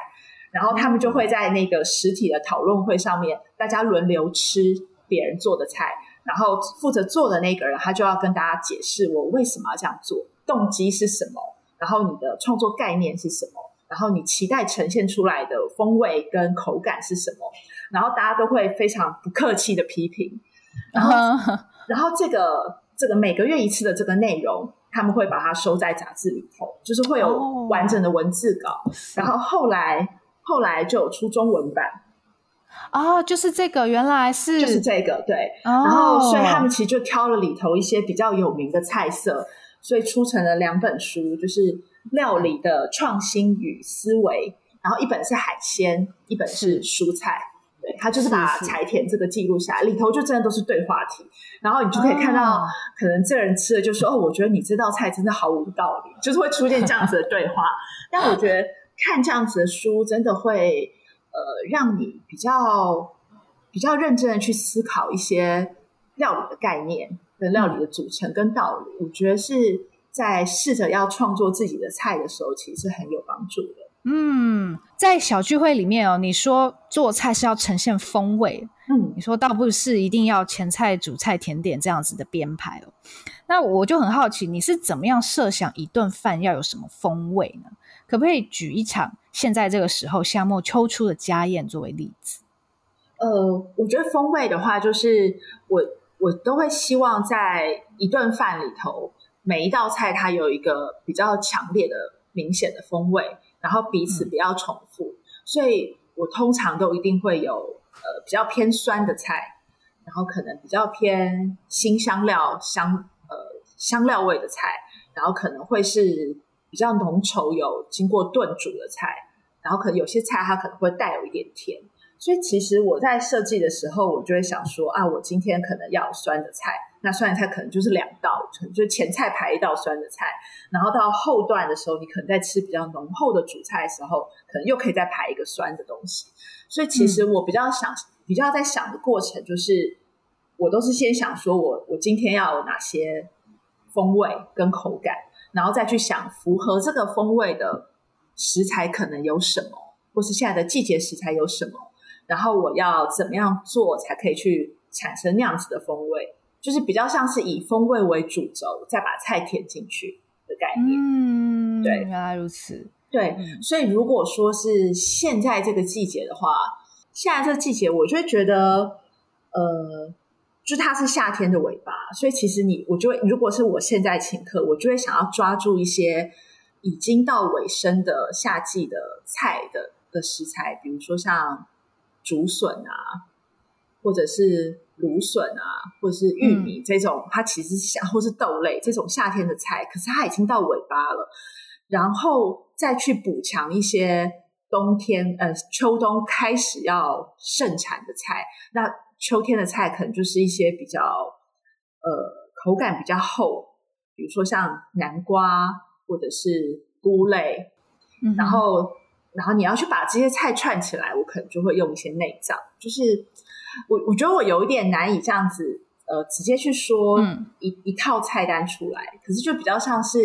然后他们就会在那个实体的讨论会上面，大家轮流吃别人做的菜，然后负责做的那个人他就要跟大家解释我为什么要这样做，动机是什么，然后你的创作概念是什么，然后你期待呈现出来的风味跟口感是什么，然后大家都会非常不客气的批评，然后。然后这个这个每个月一次的这个内容，他们会把它收在杂志里头，就是会有完整的文字稿。Oh, 然后后来后来就有出中文版啊，oh, 就是这个原来是就是这个对。Oh. 然后所以他们其实就挑了里头一些比较有名的菜色，所以出成了两本书，就是料理的创新与思维。然后一本是海鲜，一本是蔬菜。对，他就是把柴田这个记录下来，里头就真的都是对话题，然后你就可以看到，哦、可能这个人吃了就说：“哦，我觉得你这道菜真的毫无道理。”就是会出现这样子的对话。但我觉得看这样子的书，真的会呃让你比较比较认真的去思考一些料理的概念跟料理的组成跟道理。嗯、我觉得是在试着要创作自己的菜的时候，其实是很有帮助的。嗯，在小聚会里面哦，你说做菜是要呈现风味，嗯，你说倒不是一定要前菜、主菜、甜点这样子的编排哦。那我就很好奇，你是怎么样设想一顿饭要有什么风味呢？可不可以举一场现在这个时候夏末秋初的家宴作为例子？呃，我觉得风味的话，就是我我都会希望在一顿饭里头，每一道菜它有一个比较强烈的、明显的风味。然后彼此不要重复，嗯、所以我通常都一定会有呃比较偏酸的菜，然后可能比较偏新香料香呃香料味的菜，然后可能会是比较浓稠有经过炖煮的菜，然后可能有些菜它可能会带有一点甜。所以其实我在设计的时候，我就会想说啊，我今天可能要有酸的菜，那酸的菜可能就是两道，就前菜排一道酸的菜，然后到后段的时候，你可能在吃比较浓厚的主菜的时候，可能又可以再排一个酸的东西。所以其实我比较想，比较在想的过程，就是我都是先想说我我今天要有哪些风味跟口感，然后再去想符合这个风味的食材可能有什么，或是现在的季节食材有什么。然后我要怎么样做才可以去产生那样子的风味？就是比较像是以风味为主轴，再把菜填进去的概念。嗯，对，原来如此。对，嗯、所以如果说是现在这个季节的话，现在这个季节，我就会觉得，呃，就它是夏天的尾巴，所以其实你，我就会，如果是我现在请客，我就会想要抓住一些已经到尾声的夏季的菜的的食材，比如说像。竹笋啊，或者是芦笋啊，或者是玉米、嗯、这种，它其实是夏，或是豆类这种夏天的菜，可是它已经到尾巴了，然后再去补强一些冬天呃秋冬开始要盛产的菜，那秋天的菜可能就是一些比较呃口感比较厚，比如说像南瓜或者是菇类，嗯、然后。然后你要去把这些菜串起来，我可能就会用一些内脏。就是我我觉得我有一点难以这样子呃直接去说一、嗯、一套菜单出来，可是就比较像是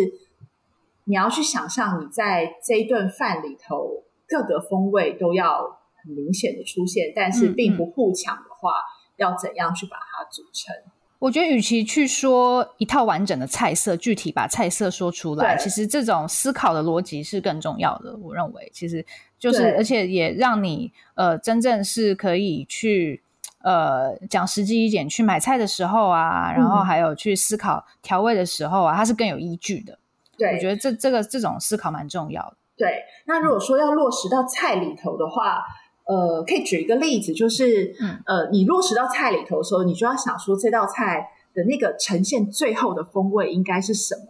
你要去想象你在这一顿饭里头各个风味都要很明显的出现，但是并不互抢的话，嗯嗯、要怎样去把它组成？我觉得，与其去说一套完整的菜色，具体把菜色说出来，其实这种思考的逻辑是更重要的。我认为，其实就是，而且也让你呃，真正是可以去呃讲实际一点，去买菜的时候啊，然后还有去思考调味的时候啊，它是更有依据的。对，我觉得这这个这种思考蛮重要的。对，那如果说要落实到菜里头的话，呃，可以举一个例子，就是，嗯，呃，你落实到菜里头的时候，你就要想说这道菜的那个呈现最后的风味应该是什么？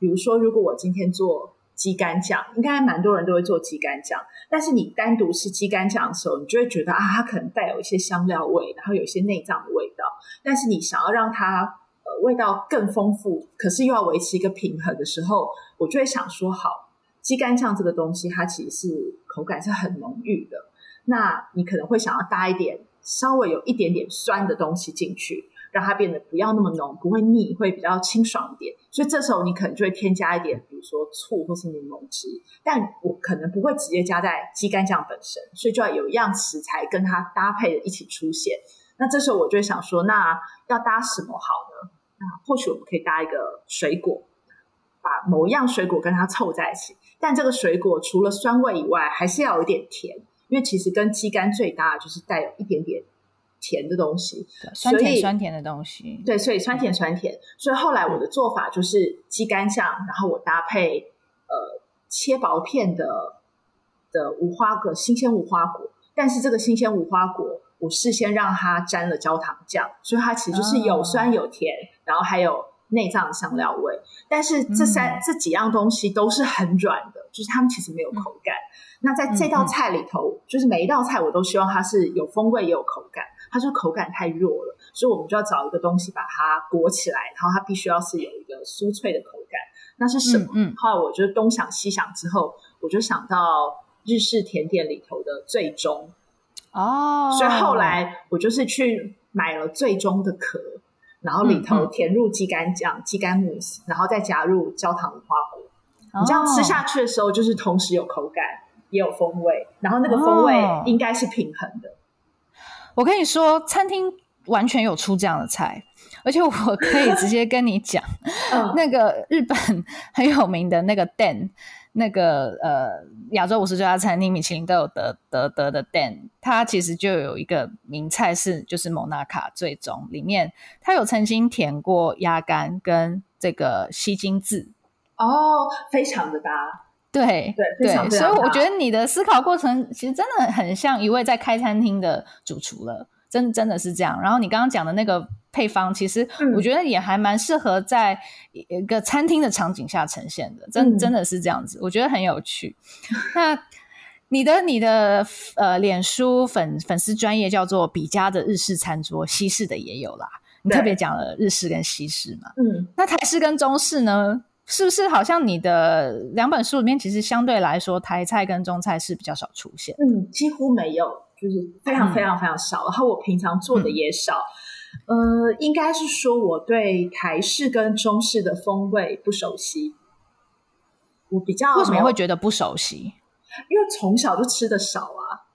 比如说，如果我今天做鸡肝酱，应该蛮多人都会做鸡肝酱，但是你单独吃鸡肝酱的时候，你就会觉得啊，它可能带有一些香料味，然后有一些内脏的味道。但是你想要让它呃味道更丰富，可是又要维持一个平衡的时候，我就会想说，好，鸡肝酱这个东西，它其实是口感是很浓郁的。那你可能会想要搭一点稍微有一点点酸的东西进去，让它变得不要那么浓，不会腻，会比较清爽一点。所以这时候你可能就会添加一点，比如说醋或是柠檬汁。但我可能不会直接加在鸡肝酱本身，所以就要有一样食材跟它搭配的一起出现。那这时候我就会想说，那要搭什么好呢？那或许我们可以搭一个水果，把某一样水果跟它凑在一起。但这个水果除了酸味以外，还是要有一点甜。因为其实跟鸡肝最搭的就是带有一点点甜的东西，酸甜酸甜的东西。对，所以酸甜酸甜。所以后来我的做法就是鸡肝酱，然后我搭配呃切薄片的的无花果，新鲜无花果。但是这个新鲜无花果，我事先让它沾了焦糖酱，所以它其实就是有酸有甜，哦、然后还有内脏的香料味。但是这三、嗯、这几样东西都是很软的，就是它们其实没有口感。嗯那在这道菜里头，就是每一道菜我都希望它是有风味也有口感，它就口感太弱了，所以我们就要找一个东西把它裹起来，然后它必须要是有一个酥脆的口感。那是什么？后来我就东想西想之后，我就想到日式甜点里头的最终哦，所以后来我就是去买了最终的壳，然后里头填入鸡肝酱、鸡肝慕斯，然后再加入焦糖无花果，你这样吃下去的时候，就是同时有口感。也有风味，然后那个风味应该是平衡的。哦，我跟你说，餐厅完全有出这样的菜，而且我可以直接跟你讲，嗯、那个日本很有名的那个 Den，那个呃亚洲五十家餐厅米其林都有得得得的 Den，它其实就有一个名菜是就是蒙娜卡最终里面，它有曾经填过鸭肝跟这个西京字哦，非常的搭。对对对，所以我觉得你的思考过程其实真的很像一位在开餐厅的主厨了，真真的是这样。然后你刚刚讲的那个配方，其实我觉得也还蛮适合在一个餐厅的场景下呈现的，真真的是这样子，我觉得很有趣。那你的你的呃，脸书粉粉丝专业叫做比家的日式餐桌，西式的也有啦。你特别讲了日式跟西式嘛，嗯，那台式跟中式呢？是不是好像你的两本书里面，其实相对来说台菜跟中菜是比较少出现？嗯，几乎没有，就是非常非常非常少。嗯、然后我平常做的也少。嗯、呃，应该是说我对台式跟中式的风味不熟悉。我比较为什么会觉得不熟悉？因为从小就吃的少啊。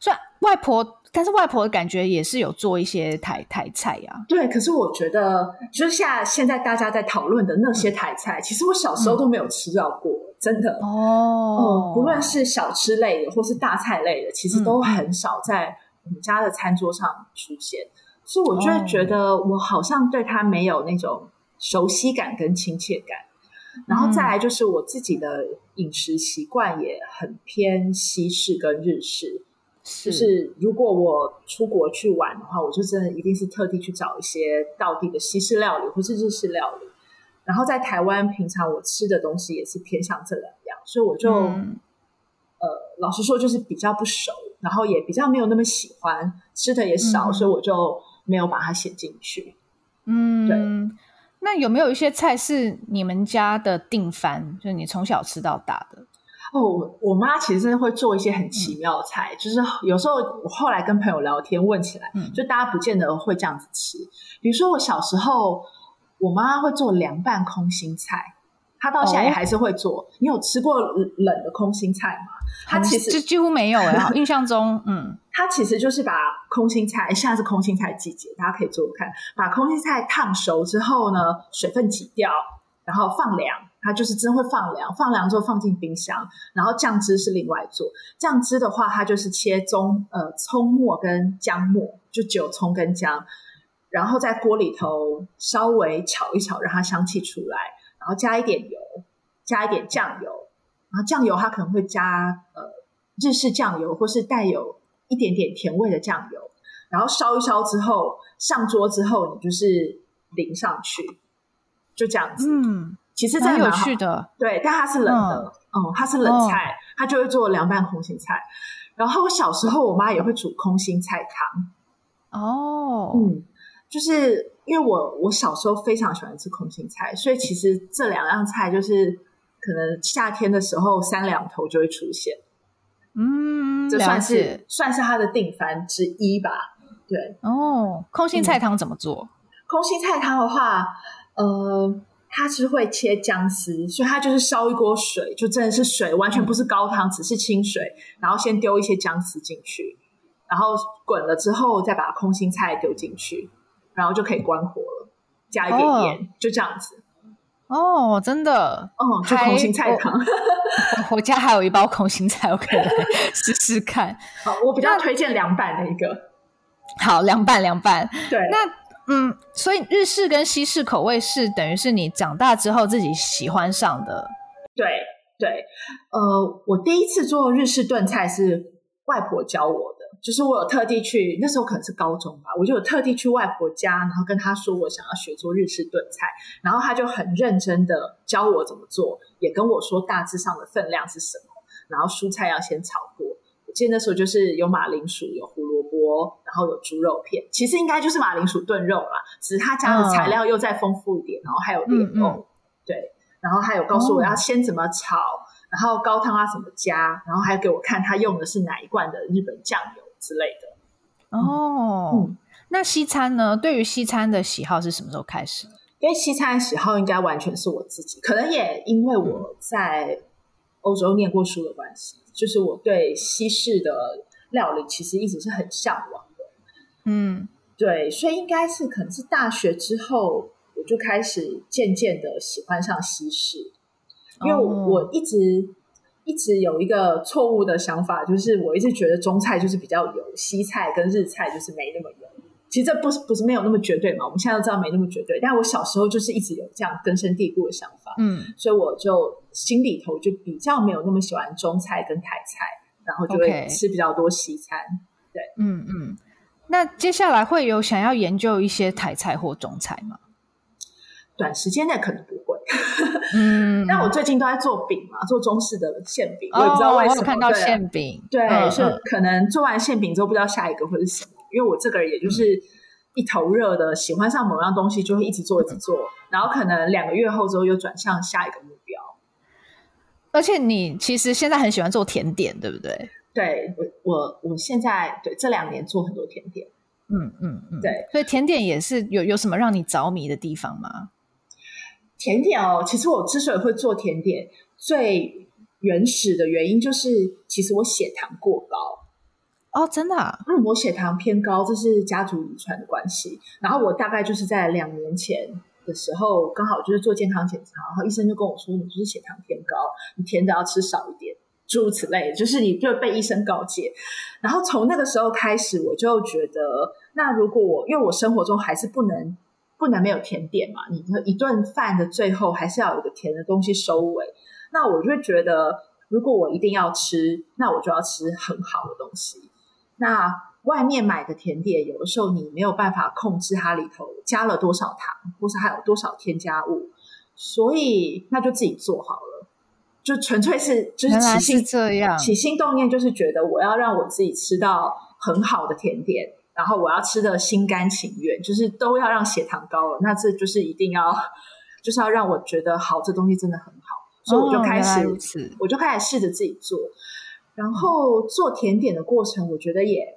虽然外婆。但是外婆的感觉也是有做一些台台菜呀、啊。对，可是我觉得，就是现现在大家在讨论的那些台菜，嗯、其实我小时候都没有吃到过，嗯、真的哦。不论是小吃类的，或是大菜类的，其实都很少在我们家的餐桌上出现，嗯、所以我就会觉得，我好像对他没有那种熟悉感跟亲切感。嗯、然后再来就是我自己的饮食习惯也很偏西式跟日式。就是如果我出国去玩的话，我就真的一定是特地去找一些道地的西式料理或是日式料理。然后在台湾，平常我吃的东西也是偏向这两样，所以我就、嗯、呃，老实说就是比较不熟，然后也比较没有那么喜欢，吃的也少，嗯、所以我就没有把它写进去。嗯，对。那有没有一些菜是你们家的定番，就是你从小吃到大的？哦，我妈其实会做一些很奇妙的菜，嗯、就是有时候我后来跟朋友聊天问起来，嗯、就大家不见得会这样子吃。比如说我小时候，我妈会做凉拌空心菜，她到现在也还是会做。哦、你有吃过冷的空心菜吗？他其实就几乎没有 哎，印象中，嗯，他其实就是把空心菜，现在是空心菜季节，大家可以做做看，把空心菜烫熟之后呢，水分挤掉，然后放凉。它就是真会放凉，放凉之后放进冰箱，然后酱汁是另外做。酱汁的话，它就是切葱呃葱末跟姜末，就只有葱跟姜，然后在锅里头稍微炒一炒，让它香气出来，然后加一点油，加一点酱油，然后酱油它可能会加呃日式酱油，或是带有一点点甜味的酱油，然后烧一烧之后，上桌之后你就是淋上去。就这样子，嗯，其实蛮有趣的，对，但它是冷的，嗯，嗯，它是冷菜，哦，它就会做凉拌空心菜。然后我小时候，我妈也会煮空心菜汤，哦，嗯，就是因为我我小时候非常喜欢吃空心菜，所以其实这两样菜就是可能夏天的时候三两头就会出现，嗯，这算是算是它的定番之一吧，对，哦，空心菜汤怎么做？嗯，空心菜汤的话。呃，它是会切姜丝，所以它就是烧一锅水，就真的是水，完全不是高汤，只是清水，然后先丢一些姜丝进去，然后滚了之后再把空心菜丢进去，然后就可以关火了，加一点盐，哦、就这样子。哦，真的，哦，就空心菜汤。我，我家还有一包空心菜，我可以来 试试看。好，我比较推荐凉拌的一个。好，凉拌凉拌，对，那。嗯，所以日式跟西式口味是等于是你长大之后自己喜欢上的。对对，呃，我第一次做日式炖菜是外婆教我的，就是我有特地去，那时候可能是高中吧，我就有特地去外婆家，然后跟她说我想要学做日式炖菜，然后她就很认真的教我怎么做，也跟我说大致上的分量是什么，然后蔬菜要先炒过。我记得那时候就是有马铃薯，有胡萝卜，然后有猪肉片，其实应该就是马铃薯炖肉啦，只是他家的材料又再丰富一点，嗯、然后还有莲藕、嗯嗯，对，然后还有告诉我要先怎么炒，哦、然后高汤啊怎么加，然后还给我看他用的是哪一罐的日本酱油之类的。哦，嗯、那西餐呢？对于西餐的喜好是什么时候开始？因为西餐的喜好应该完全是我自己，可能也因为我在欧洲念过书的关系，就是我对西式的。料理其实一直是很向往的，嗯，对，所以应该是可能是大学之后，我就开始渐渐的喜欢上西式，因为我、哦、我一直一直有一个错误的想法，就是我一直觉得中菜就是比较油，西菜跟日菜就是没那么油。其实这不是不是没有那么绝对嘛，我们现在都知道没那么绝对，但我小时候就是一直有这样根深蒂固的想法，嗯，所以我就心里头就比较没有那么喜欢中菜跟台菜。然后就会吃比较多西餐.对，嗯嗯。那接下来会有想要研究一些台菜或中菜吗？短时间内可能不会。嗯，但我最近都在做饼嘛，做中式的馅饼，哦、我也不知道为什么。看到馅饼，对，嗯、是可能做完馅饼之后不知道下一个会是什么，因为我这个人也就是一头热的，喜欢上某样东西就会一直做一直做，嗯、然后可能两个月后之后又转向下一个目标。而且你其实现在很喜欢做甜点，对不对？对，我我我现在对这两年做很多甜点，嗯嗯嗯，对，所以甜点也是有有什么让你着迷的地方吗？甜点哦，其实我之所以会做甜点，最原始的原因就是，其实我血糖过高哦，真的啊？嗯，我血糖偏高，这是家族遗传的关系。然后我大概就是在两年前。的时候刚好就是做健康检查，然后医生就跟我说，你就是血糖偏高，你甜的要吃少一点，诸如此类，就是你就被医生告诫。然后从那个时候开始，我就觉得，那如果我因为我生活中还是不能不能没有甜点嘛，你一顿饭的最后还是要有一个甜的东西收尾。那我就会觉得，如果我一定要吃，那我就要吃很好的东西。那外面买的甜点，有的时候你没有办法控制它里头加了多少糖，或是还有多少添加物，所以那就自己做好了，就纯粹是就是起心这样起心动念，就是觉得我要让我自己吃到很好的甜点，然后我要吃的心甘情愿，就是都要让血糖高了，那这就是一定要就是要让我觉得好，这东西真的很好，所以我就开始，哦、我就开始试着自己做，然后做甜点的过程，我觉得也。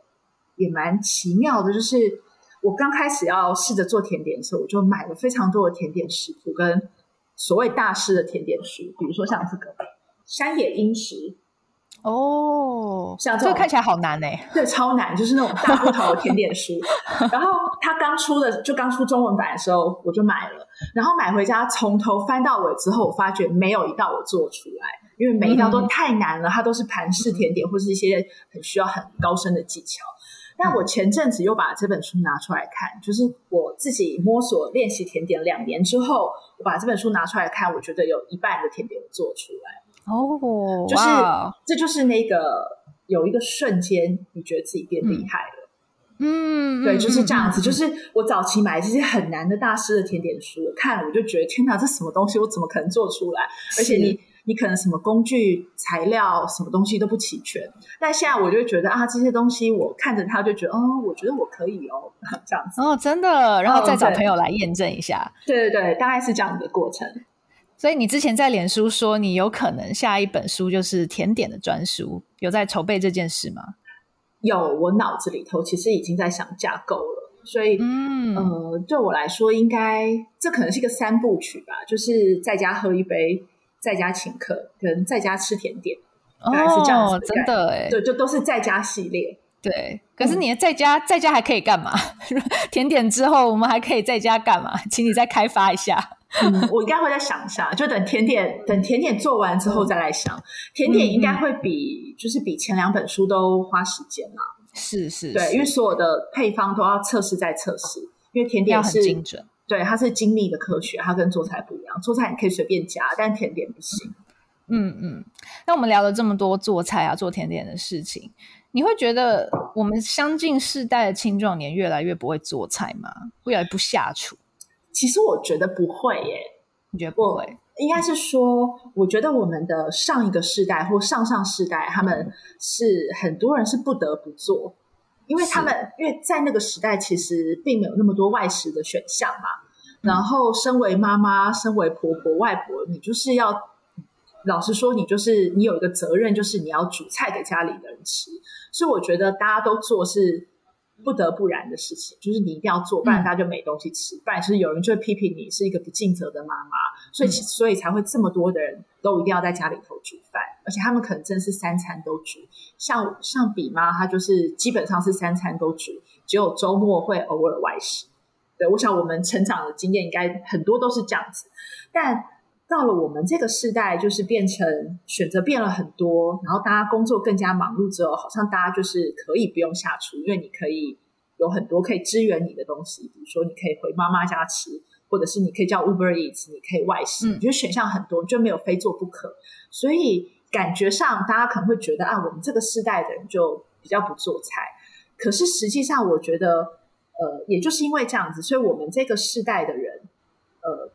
也蛮奇妙的，就是我刚开始要试着做甜点的时候，我就买了非常多的甜点食谱跟所谓大师的甜点书，比如说像这个山野英食。哦，像这种这看起来好难哎、欸，对，超难，就是那种大部头的甜点书。然后它刚出的，就刚出中文版的时候，我就买了。然后买回家，从头翻到尾之后，我发觉没有一道我做出来，因为每一道都太难了，嗯、它都是盘式甜点，或是一些很需要很高深的技巧。但我前阵子又把这本书拿出来看，就是我自己摸索练习甜点两年之后，我把这本书拿出来看，我觉得有一半的甜点我做出来。哦，就是这就是那个有一个瞬间，你觉得自己变厉害了。嗯，对，就是这样子。嗯、就是我早期买这些很难的大师的甜点书，我看了我就觉得天哪，这什么东西，我怎么可能做出来？而且你。你可能什么工具、材料、什么东西都不齐全，但现在我就觉得啊，这些东西我看着它就觉得哦，我觉得我可以哦，这样子哦，真的，然后再找朋友来验证一下。对对对，大概是这样的过程。所以你之前在脸书说你有可能下一本书就是甜点的专书，有在筹备这件事吗？有，我脑子里头其实已经在想架构了，所以嗯呃，对我来说，应该这可能是一个三部曲吧，就是在家喝一杯。在家请客跟在家吃甜点，哦，是这样子的真的哎，对，就都是在家系列。对，可是你在家，嗯、在家还可以干嘛？甜点之后，我们还可以在家干嘛？请你再开发一下。嗯，我应该会再想一下，就等甜点等甜点做完之后再来想。甜点应该会比、嗯、就是比前两本书都花时间嘛。是是，对，因为所有的配方都要测试再测试，因为甜点是很精准。对，它是精密的科学，它跟做菜不一样。做菜你可以随便加，但甜点不行。嗯嗯。那我们聊了这么多做菜啊、做甜点的事情，你会觉得我们相近世代的青壮年越来越不会做菜吗？越来越不下厨？其实我觉得不会耶。你觉得不会？应该是说，我觉得我们的上一个世代或上上世代，他们是很多人是不得不做。因为他们因为在那个时代，其实并没有那么多外食的选项嘛。嗯、然后，身为妈妈、身为婆婆、外婆，你就是要老实说，你就是你有一个责任，就是你要煮菜给家里的人吃。所以，我觉得大家都做是不得不然的事情，就是你一定要做，不然大家就没东西吃，嗯、不然就是有人就会批评你是一个不尽责的妈妈。所以，嗯、所以才会这么多的人都一定要在家里头煮饭。而且他们可能真是三餐都煮，像像比妈，她就是基本上是三餐都煮，只有周末会偶尔外食。对，我想我们成长的经验应该很多都是这样子。但到了我们这个世代，就是变成选择变了很多，然后大家工作更加忙碌之后，好像大家就是可以不用下厨，因为你可以有很多可以支援你的东西，比如说你可以回妈妈家吃，或者是你可以叫 Uber Eats，你可以外食，嗯，就选项很多，就没有非做不可，所以。感觉上，大家可能会觉得啊，我们这个世代的人就比较不做菜。可是实际上，我觉得，呃，也就是因为这样子，所以我们这个世代的人，呃，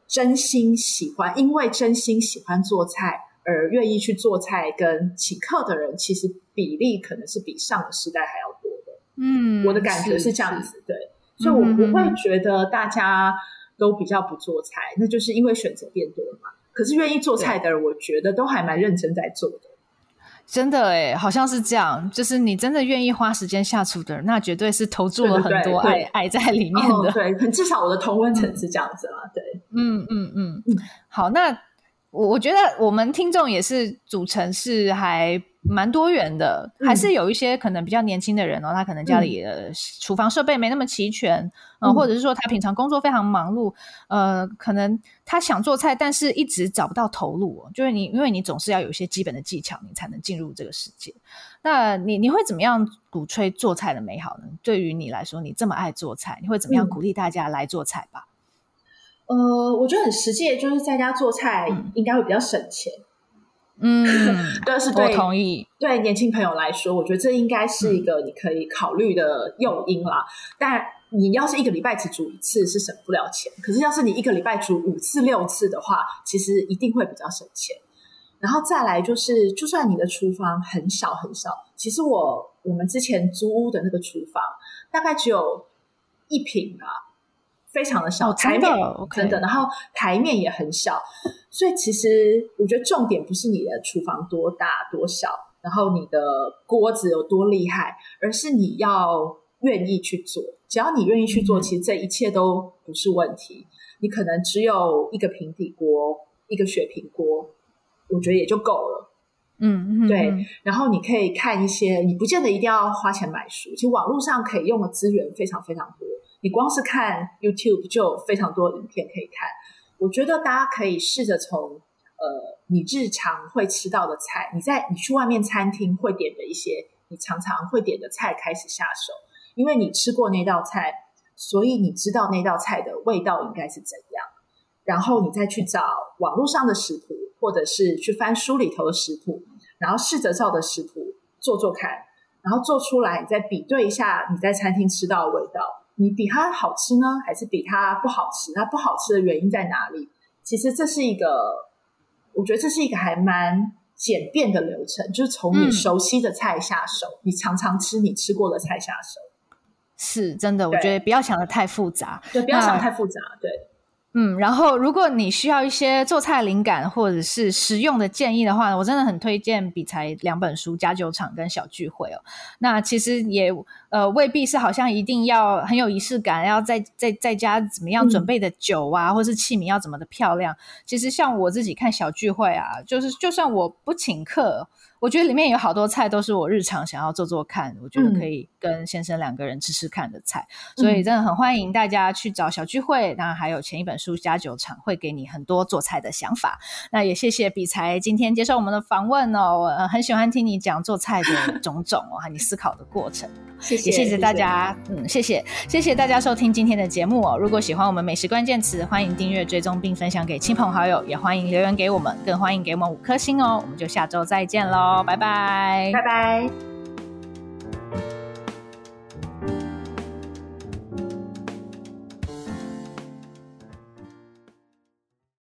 真心喜欢，因为真心喜欢做菜而愿意去做菜跟请客的人，其实比例可能是比上个时代还要多的。嗯，我的感觉是这样子，对，所以我不会觉得大家都比较不做菜，那就是因为选择变多了嘛。可是愿意做菜的人，我觉得都还蛮认真在做的。真的诶，好像是这样。就是你真的愿意花时间下厨的人，那绝对是投注了很多爱爱在里面的。哦、对，至少我的同温层是这样子啦。对，嗯嗯嗯嗯。好，那我我觉得我们听众也是组成是还。蛮多元的，还是有一些可能比较年轻的人哦，他可能家里的厨房设备没那么齐全，嗯，呃，或者是说他平常工作非常忙碌，呃，可能他想做菜，但是一直找不到头路哦。就是你，因为你总是要有一些基本的技巧，你才能进入这个世界。那你你会怎么样鼓吹做菜的美好呢？对于你来说，你这么爱做菜，你会怎么样鼓励大家来做菜吧？嗯，呃，我觉得很实际，就是在家做菜应该会比较省钱。嗯，但是对，我同意。对年轻朋友来说，我觉得这应该是一个你可以考虑的诱因啦。嗯、但你要是一个礼拜只煮一次，是省不了钱。可是要是你一个礼拜煮五次、六次的话，其实一定会比较省钱。然后再来就是，就算你的厨房很小很小，其实我我们之前租屋的那个厨房大概只有一平啊。非常的小，哦、台面真的，然后台面也很小，所以其实我觉得重点不是你的厨房多大多小，然后你的锅子有多厉害，而是你要愿意去做。只要你愿意去做，嗯、其实这一切都不是问题。你可能只有一个平底锅，一个雪平锅，我觉得也就够了。嗯，对。然后你可以看一些，你不见得一定要花钱买书，其实网络上可以用的资源非常非常多。你光是看 YouTube 就有非常多影片可以看。我觉得大家可以试着从呃你日常会吃到的菜，你在你去外面餐厅会点的一些你常常会点的菜开始下手，因为你吃过那道菜，所以你知道那道菜的味道应该是怎样。然后你再去找网络上的食谱，或者是去翻书里头的食谱，然后试着照着食谱做做看，然后做出来，你再比对一下你在餐厅吃到的味道。你比它好吃呢，还是比它不好吃？它不好吃的原因在哪里？其实这是一个，我觉得这是一个还蛮简便的流程，就是从你熟悉的菜下手，嗯、你常常吃你吃过的菜下手，是真的。我觉得不要想的太复杂，对，不要想太复杂，对。嗯，然后如果你需要一些做菜灵感或者是实用的建议的话，我真的很推荐比才两本书《家酒厂》跟《小聚会》哦。那其实也呃未必是好像一定要很有仪式感，要在在在家怎么样准备的酒啊，嗯、或是器皿要怎么的漂亮。其实像我自己看《小聚会》啊，就是就算我不请客。我觉得里面有好多菜都是我日常想要做做看，我觉得可以跟先生两个人吃吃看的菜，嗯、所以真的很欢迎大家去找小聚会。那还有前一本书《家酒厂》会给你很多做菜的想法。那也谢谢比才今天接受我们的访问哦，我很喜欢听你讲做菜的 种种哦，和你思考的过程。谢谢，也谢谢大家，谢谢嗯，谢谢，谢谢大家收听今天的节目哦。如果喜欢我们美食关键词，欢迎订阅、追踪并分享给亲朋好友，也欢迎留言给我们，更欢迎给我们五颗星哦。我们就下周再见拜拜，拜拜。